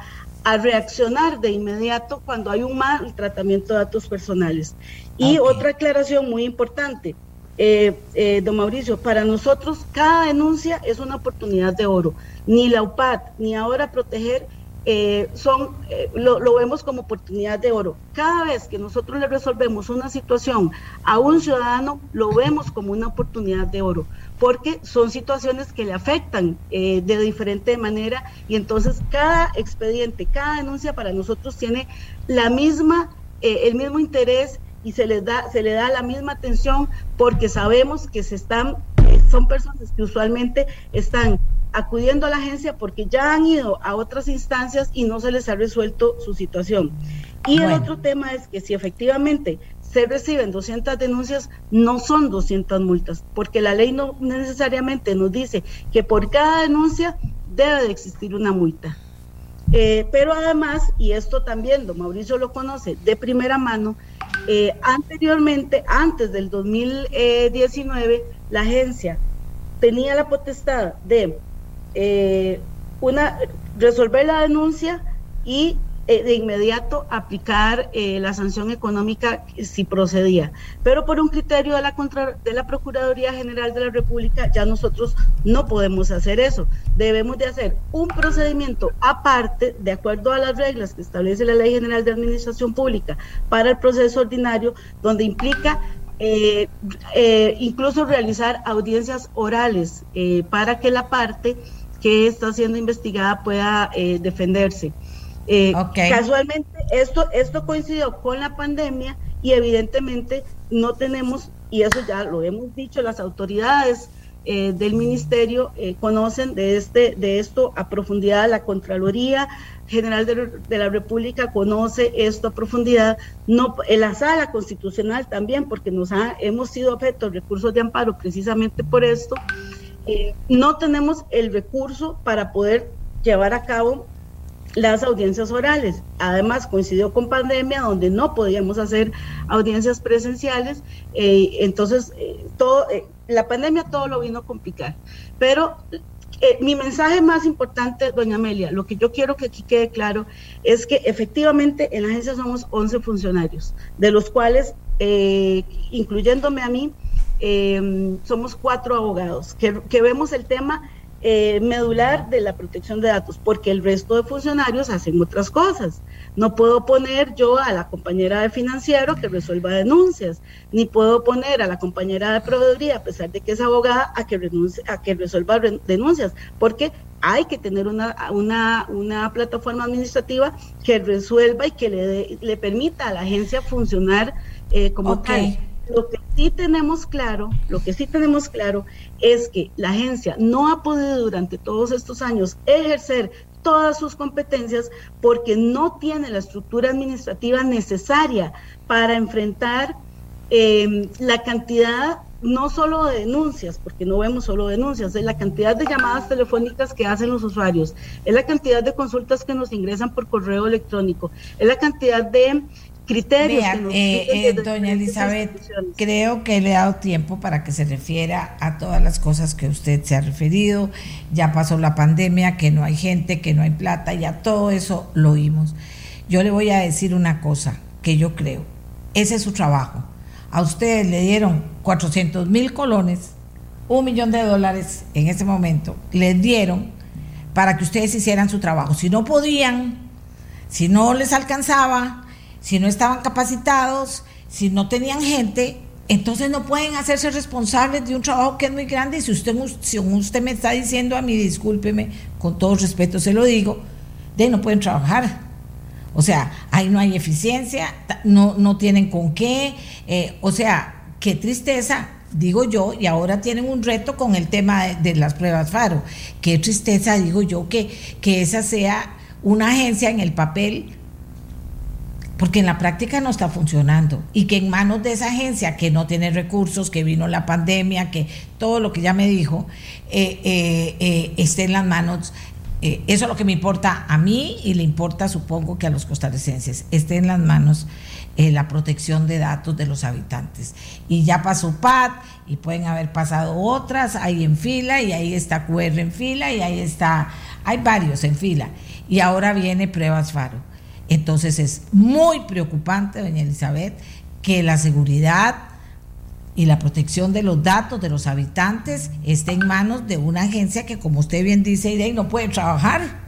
reaccionar de inmediato cuando hay un mal tratamiento de datos personales. Y otra aclaración muy importante, eh, eh, don Mauricio, para nosotros cada denuncia es una oportunidad de oro. Ni la UPAD, ni ahora proteger eh, son, lo, lo, vemos como oportunidad de oro. Cada vez que nosotros le resolvemos una situación a un ciudadano, lo vemos como una oportunidad de oro porque son situaciones que le afectan eh, de diferente manera y entonces cada expediente, cada denuncia para nosotros tiene la misma, eh, el mismo interés y se les da, se le da la misma atención porque sabemos que se están, son personas que usualmente están acudiendo a la agencia porque ya han ido a otras instancias y no se les ha resuelto su situación. Y el otro tema es que si efectivamente se reciben 200 denuncias, no son 200 multas, porque la ley no necesariamente nos dice que por cada denuncia debe de existir una multa. Eh, pero además, y esto también don Mauricio lo conoce de primera mano, eh, anteriormente, antes del 2019, la agencia tenía la potestad de eh, una, resolver la denuncia y de inmediato aplicar eh, la sanción económica si procedía. Pero por un criterio de la, contra, de la Procuraduría General de la República ya nosotros no podemos hacer eso. Debemos de hacer un procedimiento aparte, de acuerdo a las reglas que establece la Ley General de Administración Pública, para el proceso ordinario, donde implica eh, eh, incluso realizar audiencias orales eh, para que la parte que está siendo investigada pueda eh, defenderse. Eh, Casualmente, esto, esto coincidió con la pandemia y evidentemente no tenemos, y eso ya lo hemos dicho, las autoridades eh, del ministerio eh, conocen de, este, de esto a profundidad, la Contraloría General de, de, la República conoce esto a profundidad, no, en la sala constitucional también, porque nos ha, hemos sido objeto de recursos de amparo precisamente por esto, no tenemos el recurso para poder llevar a cabo las audiencias orales. Además, coincidió con pandemia, donde no podíamos hacer audiencias presenciales, eh, entonces eh, todo, eh, la pandemia todo lo vino a complicar. Pero eh, mi mensaje más importante, doña Amelia, lo que yo quiero que aquí quede claro es que efectivamente en la agencia somos 11 funcionarios, de los cuales, eh, incluyéndome a mí, eh, somos cuatro abogados que, que vemos el tema eh, medular de la protección de datos, porque el resto de funcionarios hacen otras cosas. No puedo poner yo a la compañera de financiero que resuelva denuncias, ni puedo poner a la compañera de proveeduría, a pesar de que es abogada, a que, renuncie, a que resuelva denuncias, porque hay que tener una, una, una plataforma administrativa que resuelva y que le, de, le permita a la agencia funcionar eh, como okay. tal. Lo que sí tenemos claro, lo que sí tenemos claro es que la agencia no ha podido durante todos estos años ejercer todas sus competencias porque no tiene la estructura administrativa necesaria para enfrentar eh, la cantidad no solo de denuncias, porque no vemos solo denuncias, es la cantidad de llamadas telefónicas que hacen los usuarios, es la cantidad de consultas que nos ingresan por correo electrónico, es la cantidad de criterios. Vea, eh, eh, doña Elizabeth, creo que le he dado tiempo para que se refiera a todas las cosas que usted se ha referido. Ya pasó la pandemia, que no hay gente, que no hay plata, ya todo eso lo oímos. Yo le voy a decir una cosa que yo creo. Ese es su trabajo. A ustedes le dieron 400 mil colones, un millón de dólares en ese momento, les dieron para que ustedes hicieran su trabajo. Si no podían, si no les alcanzaba, si no estaban capacitados, si no tenían gente, entonces no pueden hacerse responsables de un trabajo que es muy grande. Y si usted, si usted me está diciendo a mí, discúlpeme, con todo respeto se lo digo, de no pueden trabajar. O sea, ahí no hay eficiencia, no, no tienen con qué. Eh, o sea, qué tristeza, digo yo, y ahora tienen un reto con el tema de, de las pruebas FARO. Qué tristeza, digo yo, que, que esa sea una agencia en el papel porque en la práctica no está funcionando y que en manos de esa agencia que no tiene recursos, que vino la pandemia, que todo lo que ya me dijo, eh, eh, eh, esté en las manos. eso es lo que me importa a mí y le importa, supongo, que a los costarricenses. Esté en las manos la protección de datos de los habitantes. Y ya pasó PAT y pueden haber pasado otras ahí en fila y ahí está QR en fila y ahí está, hay varios en fila. Y ahora viene pruebas FARO entonces es muy preocupante, doña Elizabeth, que la seguridad y la protección de los datos de los habitantes esté en manos de una agencia que, como usted bien dice, Irene, no puede trabajar.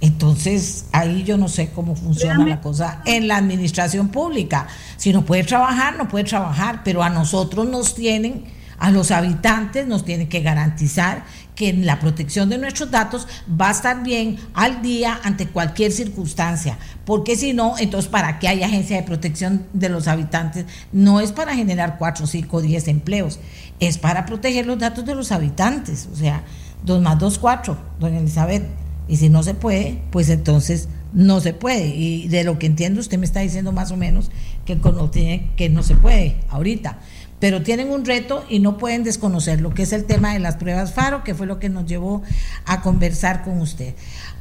Entonces, ahí yo no sé cómo funciona la cosa en la administración pública. Si no puede trabajar, no puede trabajar, pero a nosotros nos tienen, a los habitantes nos tienen que garantizar que la protección de nuestros datos va a estar bien al día ante cualquier circunstancia, porque si no, entonces para qué hay agencia de protección de los habitantes, no es para generar 4, 5, 10 empleos, es para proteger los datos de los habitantes, o sea, 2 más 2, 4, doña Elizabeth, y si no se puede, pues entonces no se puede, y de lo que entiendo usted me está diciendo más o menos que tiene, que no se puede ahorita pero tienen un reto y no pueden desconocer lo que es el tema de las pruebas FARO, que fue lo que nos llevó a conversar con usted.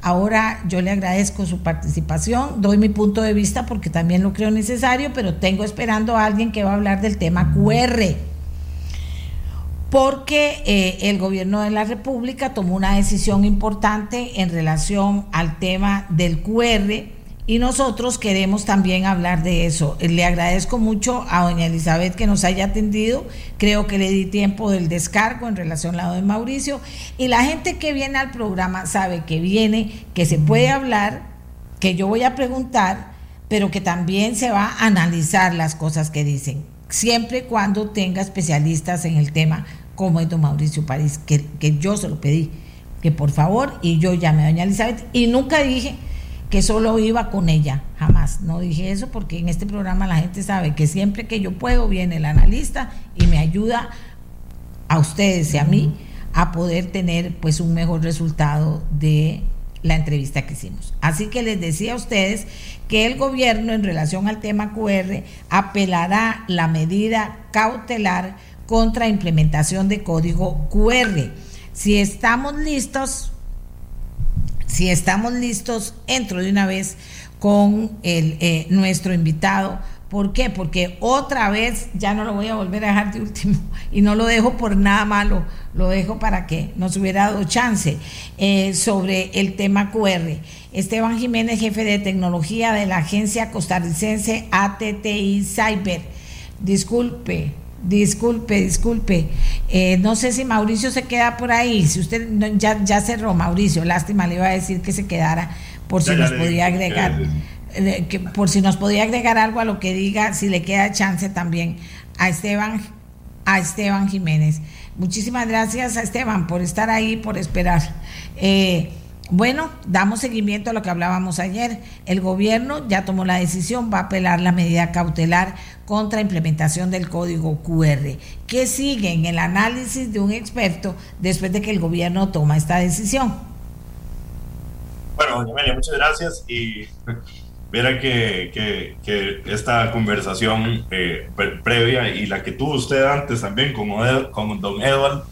Ahora yo le agradezco su participación, doy mi punto de vista porque también lo creo necesario, pero tengo esperando a alguien que va a hablar del tema QR porque eh, el gobierno de la República tomó una decisión importante en relación al tema del QR y nosotros queremos también hablar de eso. Le agradezco mucho a doña Elizabeth que nos haya atendido, creo que le di tiempo del descargo en relación al lado de Mauricio. Y la gente que viene al programa sabe que viene, que se puede hablar, que yo voy a preguntar, pero que también se va a analizar las cosas que dicen, siempre y cuando tenga especialistas en el tema como es don Mauricio París, que, que yo se lo pedí, que por favor, y yo llamé a doña Elizabeth, y nunca dije que solo iba con ella, jamás. No dije eso porque en este programa la gente sabe que siempre que yo puedo viene el analista y me ayuda a ustedes y a mí a poder tener pues un mejor resultado de la entrevista que hicimos. Así que les decía a ustedes que el gobierno en relación al tema QR apelará la medida cautelar contra implementación de código QR. Si estamos listos, si estamos listos, entro de una vez con el, eh, nuestro invitado. ¿Por qué? Porque otra vez ya no lo voy a volver a dejar de último y no lo dejo por nada malo, lo dejo para que nos hubiera dado chance eh, sobre el tema QR. Esteban Jiménez, jefe de tecnología de la agencia costarricense ATTI Cyber. Disculpe, Disculpe, disculpe. Eh, no sé si Mauricio se queda por ahí. Si usted ya, ya cerró, Mauricio, lástima, le iba a decir que se quedara por si nos podía agregar. Que, por si nos podía agregar algo a lo que diga, si le queda chance también a Esteban, a Esteban Jiménez. Muchísimas gracias a Esteban por estar ahí, por esperar. Eh, bueno, damos seguimiento a lo que hablábamos ayer. El gobierno ya tomó la decisión, va a apelar la medida cautelar contra implementación del código QR. ¿Qué sigue en el análisis de un experto después de que el gobierno toma esta decisión? Bueno, doña Amelia, muchas gracias y verá que, esta conversación eh, previa y la que tuvo usted antes también con, con don Edward,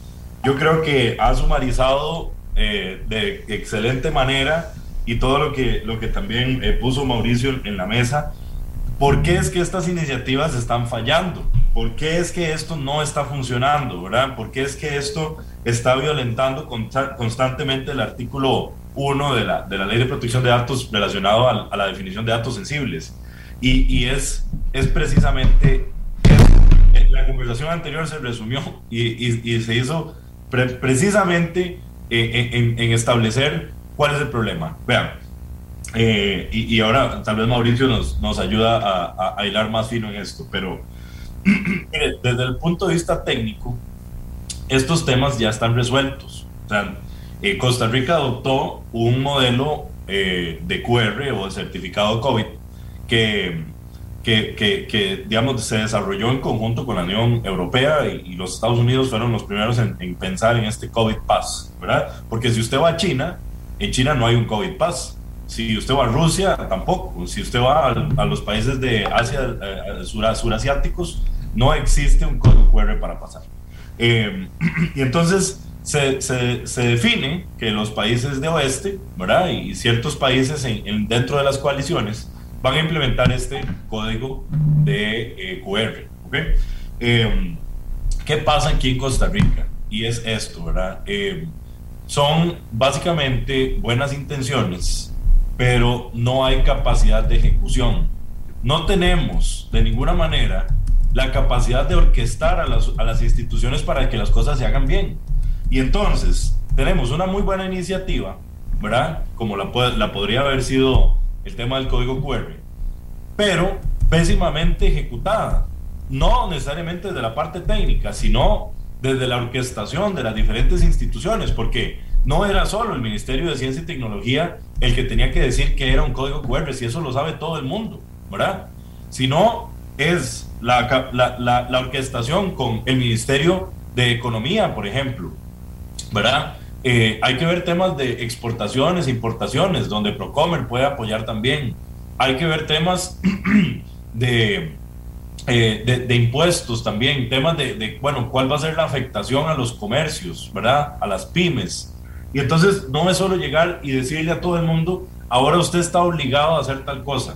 yo creo que ha sumarizado eh, de excelente manera y todo lo que, lo que también eh, puso Mauricio en la mesa. ¿Por qué es que estas iniciativas están fallando? ¿Por qué es que esto no está funcionando? ¿verdad? ¿Por qué es que esto está violentando constantemente el artículo 1 de la, de la Ley de Protección de Datos relacionado a, la definición de datos sensibles? Y, y es, es precisamente la conversación anterior se resumió y, y, y se hizo precisamente en, establecer cuál es el problema. Vean, eh, y, ahora tal vez Mauricio nos, nos ayuda a, a, hilar más fino en esto, pero desde el punto de vista técnico, estos temas ya están resueltos. O sea, eh, Costa Rica adoptó un modelo eh, de QR o de certificado COVID que que, digamos, se desarrolló en conjunto con la Unión Europea y, los Estados Unidos fueron los primeros en, pensar en este COVID Pass, ¿verdad? Porque si usted va a China, en China no hay un COVID Pass. Si usted va a Rusia, tampoco. Si usted va a, los países de Asia, eh, surasiáticos, no existe un código QR para pasar. Eh, y entonces se, se, se, define que los países de oeste, ¿verdad? Y ciertos países en, dentro de las coaliciones, van a implementar este código de eh, QR. Em, ¿Qué pasa aquí en Costa Rica? Y es esto, ¿verdad? Em, son básicamente buenas intenciones, pero no hay capacidad de ejecución. No tenemos de ninguna manera la capacidad de orquestar a las, a las instituciones para que las cosas se hagan bien. Y entonces tenemos una muy buena iniciativa, ¿verdad? Como la, la podría haber sido el tema del código QR, pero pésimamente ejecutada. No necesariamente desde la parte técnica, sino desde la orquestación de las diferentes instituciones, porque no era solo el Ministerio de Ciencia y Tecnología el que tenía que decir que era un código QR, si eso lo sabe todo el mundo, ¿verdad? Sino es la, la, la, orquestación con el Ministerio de Economía, por ejemplo, ¿verdad? Eh, hay que ver temas de exportaciones importaciones, donde Procomer puede apoyar también. Hay que ver temas de, eh, de, impuestos también, temas de, de, bueno, cuál va a ser la afectación a los comercios, ¿verdad? A las pymes. Y entonces no es solo llegar y decirle a todo el mundo, ahora usted está obligado a hacer tal cosa.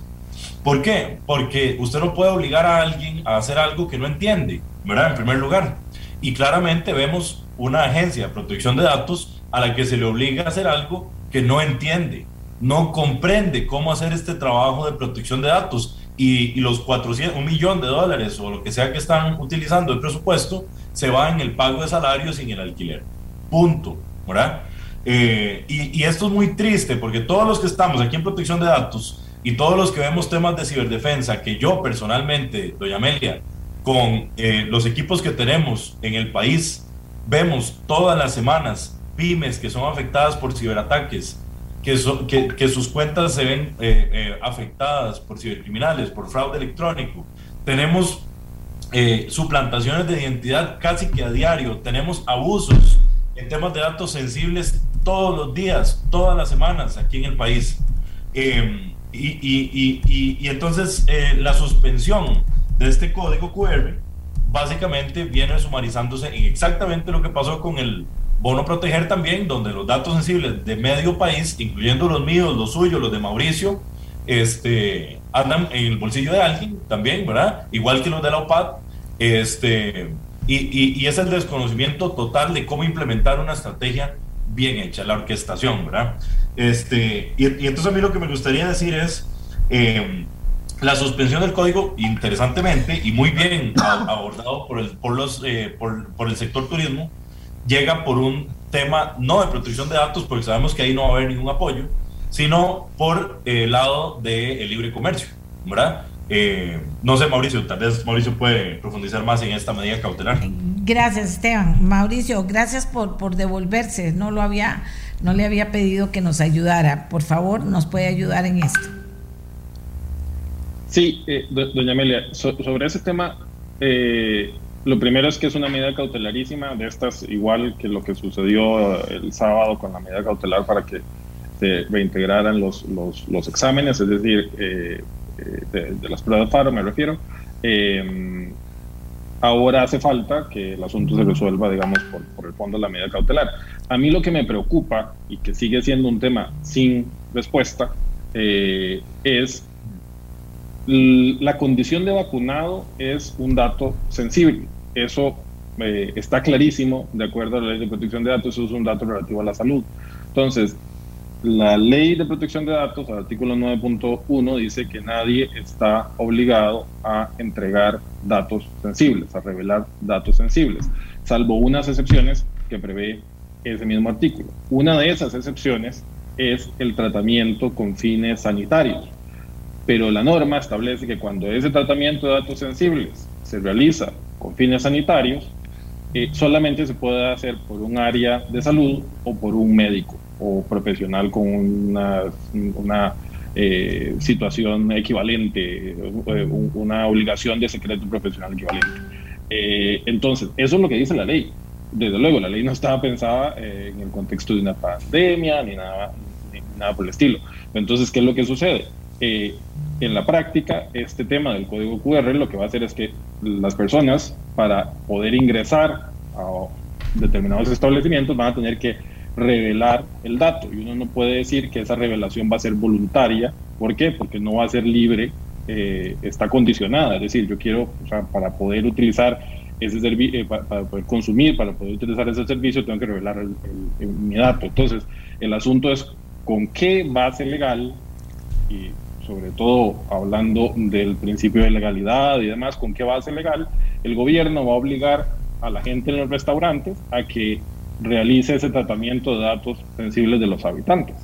¿Por qué? Porque usted no puede obligar a alguien a hacer algo que no entiende, ¿verdad? En primer lugar. Y claramente vemos una agencia de protección de datos a la que se le obliga a hacer algo que no entiende, no comprende cómo hacer este trabajo de protección de datos y, los 400, un millón de dólares o lo que sea que están utilizando el presupuesto se va en el pago de salarios y en el alquiler. Punto. ¿verdad? Eh, y, esto es muy triste porque todos los que estamos aquí en protección de datos y todos los que vemos temas de ciberdefensa, que yo personalmente, doña Amelia, con eh, los equipos que tenemos en el país, vemos todas las semanas pymes que son afectadas por ciberataques, que, que, sus cuentas se ven eh, eh, afectadas por cibercriminales, por fraude electrónico. Tenemos eh, suplantaciones de identidad casi que a diario. Tenemos abusos en temas de datos sensibles todos los días, todas las semanas aquí en el país. Em, y, y, y, y, entonces la suspensión de este código QR básicamente viene sumarizándose en exactamente lo que pasó con el Bono Proteger también, donde los datos sensibles de medio país, incluyendo los míos, los suyos, los de Mauricio, este, andan en el bolsillo de alguien también, ¿verdad? Igual que los de la OPAD. Este, y, y, es el desconocimiento total de cómo implementar una estrategia bien hecha, la orquestación, ¿verdad? Este, y, y entonces a mí lo que me gustaría decir es, eh, la suspensión del código, interesantemente y muy bien abordado por el, por los, eh, por, por el sector turismo, llega por un tema no de protección de datos, porque sabemos que ahí no va a haber ningún apoyo, sino por el lado del libre comercio, ¿verdad? Eh, no sé, Mauricio, tal vez Mauricio puede profundizar más en esta medida cautelar. Gracias, Esteban. Mauricio, gracias por, por devolverse. No lo había, no le había pedido que nos ayudara. Por favor, nos puede ayudar en esto. Sí, eh, doña Amelia, sobre ese tema, eh, lo primero es que es una medida cautelarísima, de estas igual que lo que sucedió el sábado con la medida cautelar para que se reintegraran los, los, exámenes, es decir, eh, eh, de, las pruebas FARO me refiero. Ahora hace falta que el asunto se resuelva, digamos, por, por, el fondo de la medida cautelar. A mí lo que me preocupa y que sigue siendo un tema sin respuesta es la condición de vacunado es un dato sensible. Eso eh, está clarísimo, de acuerdo a la ley de protección de datos, eso es un dato relativo a la salud. Entonces, la ley de protección de datos, el artículo 9.1, dice que nadie está obligado a entregar datos sensibles, a revelar datos sensibles, salvo unas excepciones que prevé ese mismo artículo. Una de esas excepciones es el tratamiento con fines sanitarios, pero la norma establece que cuando ese tratamiento de datos sensibles se realiza con fines sanitarios, eh, solamente se puede hacer por un área de salud o por un médico o profesional con una, una eh, situación equivalente, eh, una obligación de secreto profesional equivalente. entonces, eso es lo que dice la ley. Desde luego, la ley no estaba pensada en el contexto de una pandemia ni nada, ni nada por el estilo. Entonces, ¿qué es lo que sucede? En la práctica, este tema del código QR lo que va a hacer es que las personas, para poder ingresar a determinados establecimientos, van a tener que revelar el dato. Y uno no puede decir que esa revelación va a ser voluntaria. ¿Por qué? Porque no va a ser libre, eh, está condicionada. Es decir, yo quiero, o sea, para poder utilizar ese servicio, eh, para, poder consumir, para poder utilizar ese servicio, tengo que revelar mi dato. Entonces, el asunto es con qué base legal y sobre todo hablando del principio de legalidad y demás, con qué base legal, el gobierno va a obligar a la gente en los restaurantes a que realice ese tratamiento de datos sensibles de los habitantes.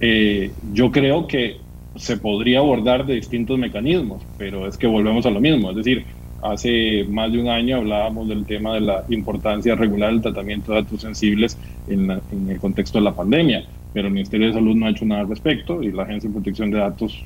Eh, yo creo que se podría abordar de distintos mecanismos, pero es que volvemos a lo mismo, es decir, hace más de un año hablábamos del tema de la importancia regular del tratamiento de datos sensibles en, en el contexto de la pandemia, pero el Ministerio de Salud no ha hecho nada al respecto y la Agencia de Protección de Datos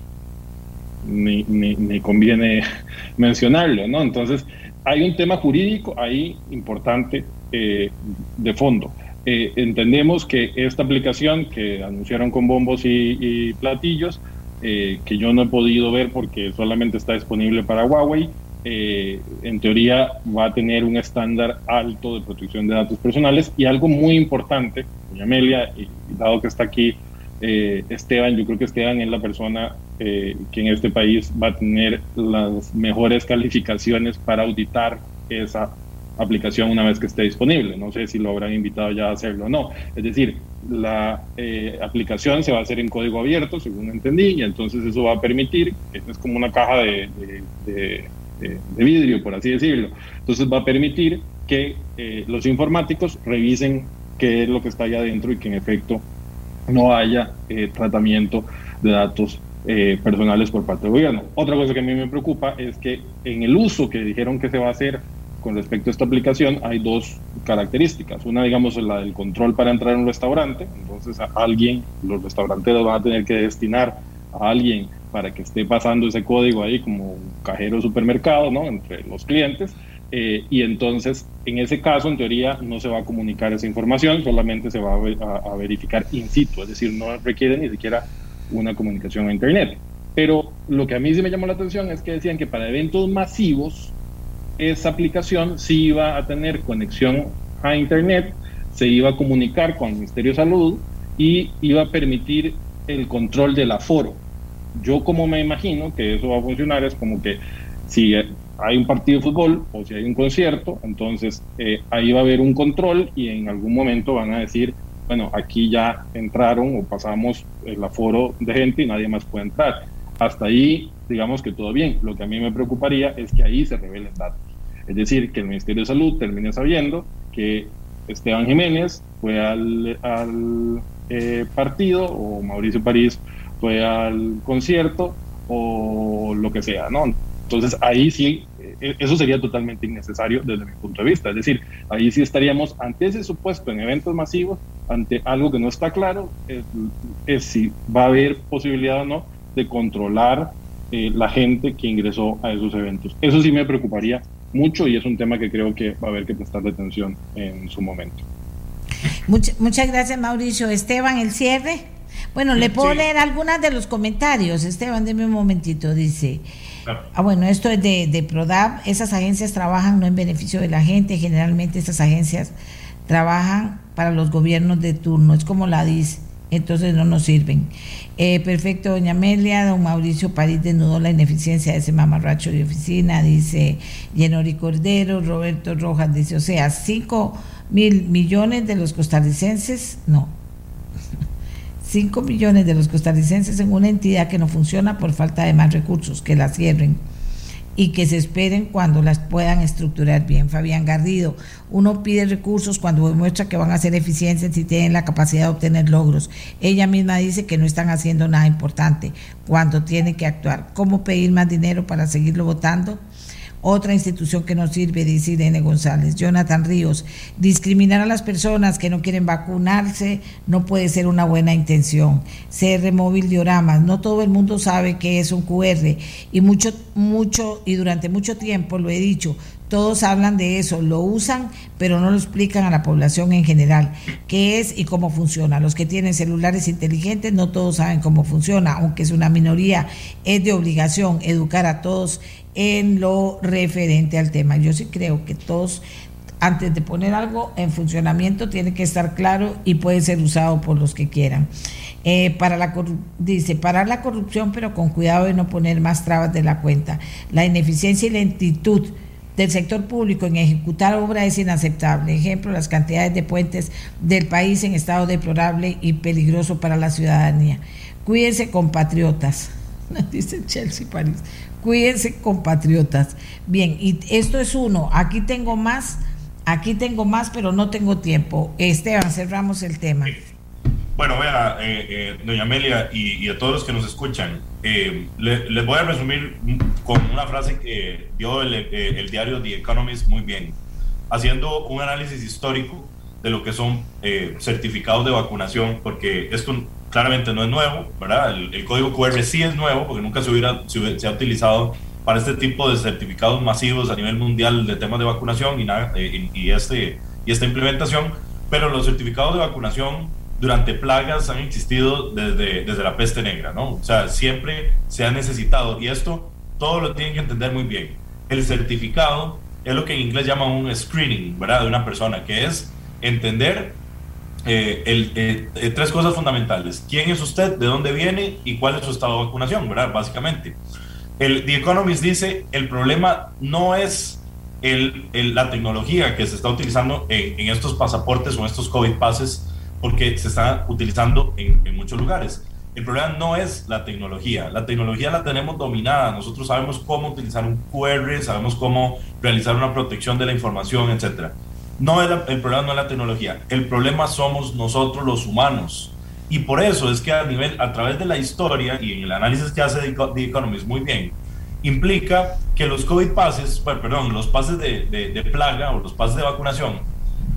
ni, ni, conviene mencionarlo, ¿no? Entonces, hay un tema jurídico ahí importante eh, de fondo. Eh, entendemos que esta aplicación que anunciaron con bombos y, platillos, eh, que yo no he podido ver porque solamente está disponible para Huawei, en teoría va a tener un estándar alto de protección de datos personales y algo muy importante, doña Amelia, y dado que está aquí eh, Esteban, yo creo que Esteban es la persona eh, que en este país va a tener las mejores calificaciones para auditar esa aplicación una vez que esté disponible. No sé si lo habrán invitado ya a hacerlo o no. Es decir, la aplicación se va a hacer en código abierto, según entendí, y entonces eso va a permitir, es como una caja de de, vidrio, por así decirlo. Entonces va a permitir que eh, los informáticos revisen qué es lo que está allá adentro y que en efecto no haya eh, tratamiento de datos eh, personales por parte del gobierno. Otra cosa que a mí me preocupa es que en el uso que dijeron que se va a hacer con respecto a esta aplicación hay dos características. Una, digamos, la del control para entrar en un restaurante. Entonces, a alguien, los restauranteros van a tener que destinar a alguien para que esté pasando ese código ahí como un cajero supermercado, ¿no? Entre los clientes. Eh, y entonces, en ese caso, en teoría, no se va a comunicar esa información, solamente se va a, verificar in situ, es decir, no requiere ni siquiera una comunicación a Internet. Pero lo que a mí sí me llamó la atención es que decían que para eventos masivos, esa aplicación sí iba a tener conexión a Internet, se iba a comunicar con el Ministerio de Salud y iba a permitir el control del aforo yo como me imagino que eso va a funcionar es como que si hay un partido de fútbol o si hay un concierto, entonces eh, ahí va a haber un control y en algún momento van a decir, bueno, aquí ya entraron o pasamos el aforo de gente y nadie más puede entrar. Hasta ahí, digamos que todo bien. Lo que a mí me preocuparía es que ahí se revelen datos. Es decir, que el Ministerio de Salud termine sabiendo que Esteban Jiménez fue al, eh, partido o Mauricio París fue al concierto o lo que sea, ¿no? Entonces ahí sí, eh, eso sería totalmente innecesario desde mi punto de vista. Es decir, ahí sí estaríamos ante ese supuesto en eventos masivos, ante algo que no está claro, es, si va a haber posibilidad o no de controlar eh, la gente que ingresó a esos eventos. Eso sí me preocuparía mucho y es un tema que creo que va a haber que prestarle atención en su momento. muchas gracias, Mauricio. Esteban, el cierre. Bueno, le puedo leer algunas de los comentarios. Esteban, deme un momentito. Dice, ah, bueno, esto es de, de PRODAP. Esas agencias trabajan no en beneficio de la gente. Generalmente esas agencias trabajan para los gobiernos de turno. Es como la dice. Entonces no nos sirven. Eh, perfecto, doña Amelia. Don Mauricio París desnudó la ineficiencia de ese mamarracho de oficina. Dice Yenori Cordero. Roberto Rojas dice, o sea, 5 mil millones de los costarricenses, no, 5 millones de los costarricenses en una entidad que no funciona por falta de más recursos, que la cierren y que se esperen cuando las puedan estructurar bien. Fabián Garrido, uno pide recursos cuando demuestra que van a ser eficientes y tienen la capacidad de obtener logros. Ella misma dice que no están haciendo nada importante cuando tiene que actuar. ¿Cómo pedir más dinero para seguirlo votando? Otra institución que no sirve, dice Irene González. Jonathan Ríos, discriminar a las personas que no quieren vacunarse no puede ser una buena intención. CR Móvil Dioramas, no todo el mundo sabe qué es un QR y mucho, mucho, y durante mucho tiempo lo he dicho, todos hablan de eso, lo usan, pero no lo explican a la población en general, qué es y cómo funciona. Los que tienen celulares inteligentes no todos saben cómo funciona, aunque es una minoría, es de obligación educar a todos en lo referente al tema. Yo sí creo que todos, antes de poner algo en funcionamiento, tiene que estar claro y puede ser usado por los que quieran. Eh, para la dice parar la corrupción pero con cuidado de no poner más trabas de la cuenta la ineficiencia y lentitud del sector público en ejecutar obra es inaceptable. Ejemplo, las cantidades de puentes del país en estado deplorable y peligroso para la ciudadanía. Cuídense, compatriotas, dice Chelsea París. Cuídense, compatriotas. Bien, y esto es uno. Aquí tengo más, aquí tengo más, pero no tengo tiempo. Esteban, cerramos el tema. Bueno, vea, eh, eh, doña Amelia y, a todos los que nos escuchan, eh, les voy a resumir con una frase que dio el, el, diario The Economist muy bien, haciendo un análisis histórico de lo que son certificados de vacunación, porque esto claramente no es nuevo, ¿verdad? El, código QR sí es nuevo porque nunca se, hubiera, se, ha utilizado para este tipo de certificados masivos a nivel mundial de temas de vacunación y, nada, eh, y, este, y esta implementación, pero los certificados de vacunación durante plagas han existido desde, desde la peste negra, ¿no? O sea, siempre se ha necesitado y esto todo lo tienen que entender muy bien. el certificado es lo que en inglés llaman un screening, ¿verdad? De una persona, que es entender eh, el, eh, eh, tres cosas fundamentales. ¿Quién es usted? ¿De dónde viene? ¿Y cuál es su estado de vacunación? ¿Verdad? Básicamente. El, The Economist dice, el problema no es el, la tecnología que se está utilizando en, en, estos pasaportes o en estos COVID passes, porque se está utilizando en, en muchos lugares. El problema no es la tecnología, la tecnología la tenemos dominada, nosotros sabemos cómo utilizar un QR, sabemos cómo realizar una protección de la información, etc. No el, el problema no es la tecnología, el problema somos nosotros los humanos. Y por eso es que a nivel, a través de la historia y en el análisis que hace The Economist muy bien, implica que los COVID pases, bueno, perdón, los pases de, de, de plaga o los pases de vacunación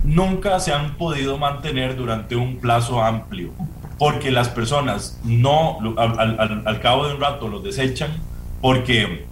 nunca se han podido mantener durante un plazo amplio porque las personas no, al, al, al, cabo de un rato los desechan, porque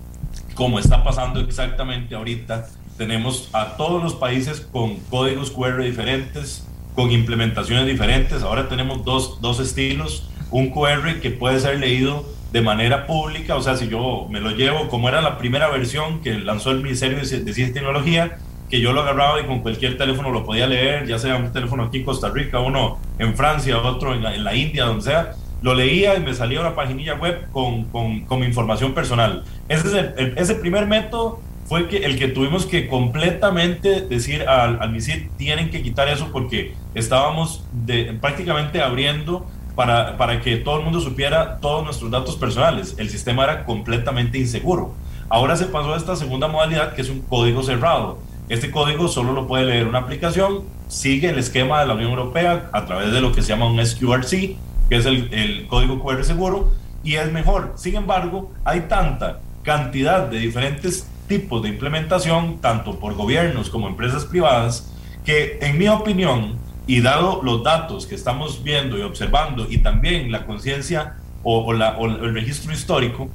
como está pasando exactamente ahorita, tenemos a todos los países con códigos QR diferentes, con implementaciones diferentes. Ahora tenemos dos, dos estilos, un QR que puede ser leído de manera pública, o sea, si yo me lo llevo como era la primera versión que lanzó el Ministerio de Ciencia y Tecnología, que yo lo agarraba y con cualquier teléfono lo podía leer, ya sea un teléfono aquí en Costa Rica, uno en Francia, otro en la, en la India, donde sea, lo leía y me salía una paginilla web con, con, con mi información personal. Ese, es el, el, ese primer método fue que, el que tuvimos que completamente decir al, al MISID, tienen que quitar eso porque estábamos de, prácticamente abriendo para, para que todo el mundo supiera todos nuestros datos personales. El sistema era completamente inseguro. Ahora se pasó a esta segunda modalidad que es un código cerrado este código solo lo puede leer una aplicación, sigue el esquema de la Unión Europea a través de lo que se llama un SQRC, que es el, código QR seguro, y es mejor. Sin embargo, hay tanta cantidad de diferentes tipos de implementación, tanto por gobiernos como empresas privadas, que en mi opinión, y dado los datos que estamos viendo y observando, y también la conciencia o el registro histórico,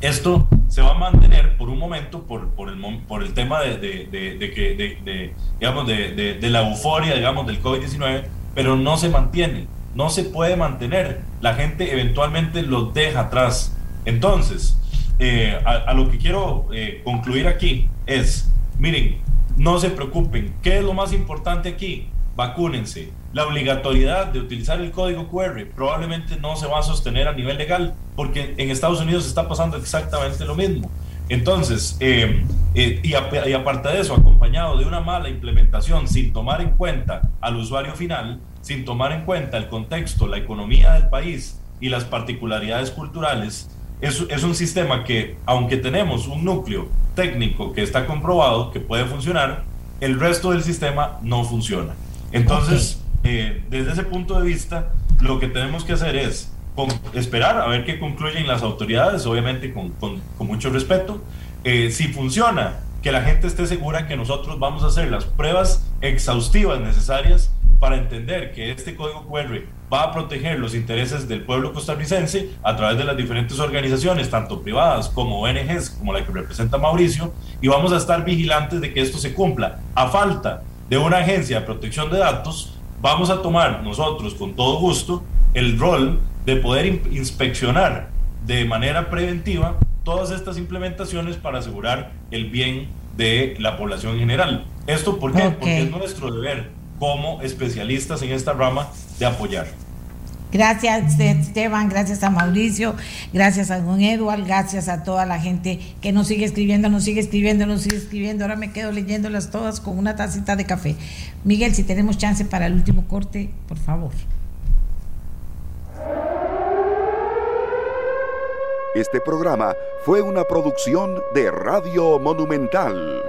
esto se va a mantener por un momento por, por, el, por el tema de, de, que, digamos, de, la euforia, digamos, del COVID-19, pero no se mantiene, no se puede mantener. La gente eventualmente lo deja atrás. Entonces, eh, a, a, lo que quiero eh, concluir aquí es, miren, no se preocupen, ¿qué es lo más importante aquí? Vacúnense. La obligatoriedad de utilizar el código QR probablemente no se va a sostener a nivel legal, porque en Estados Unidos está pasando exactamente lo mismo. Entonces, eh, eh, y, aparte de eso, acompañado de una mala implementación sin tomar en cuenta al usuario final, sin tomar en cuenta el contexto, la economía del país y las particularidades culturales, es, es un sistema que, aunque tenemos un núcleo técnico que está comprobado que puede funcionar, el resto del sistema no funciona. Entonces. Eh, desde ese punto de vista, lo que tenemos que hacer es con, esperar a ver qué concluyen las autoridades, obviamente con, con, con mucho respeto. Eh, si funciona, que la gente esté segura que nosotros vamos a hacer las pruebas exhaustivas necesarias para entender que este código QR va a proteger los intereses del pueblo costarricense a través de las diferentes organizaciones, tanto privadas como ONGs, como la que representa Mauricio, y vamos a estar vigilantes de que esto se cumpla. A falta de una agencia de protección de datos, vamos a tomar nosotros con todo gusto el rol de poder inspeccionar de manera preventiva todas estas implementaciones para asegurar el bien de la población en general. ¿Esto por qué? Okay. Porque es nuestro deber como especialistas en esta rama de apoyar. Gracias Esteban, gracias a Mauricio, gracias a don Eduard, gracias a toda la gente que nos sigue escribiendo, nos sigue escribiendo, nos sigue escribiendo. Ahora me quedo leyéndolas todas con una tacita de café. Miguel, si tenemos chance para el último corte, por favor. Este programa fue una producción de Radio Monumental.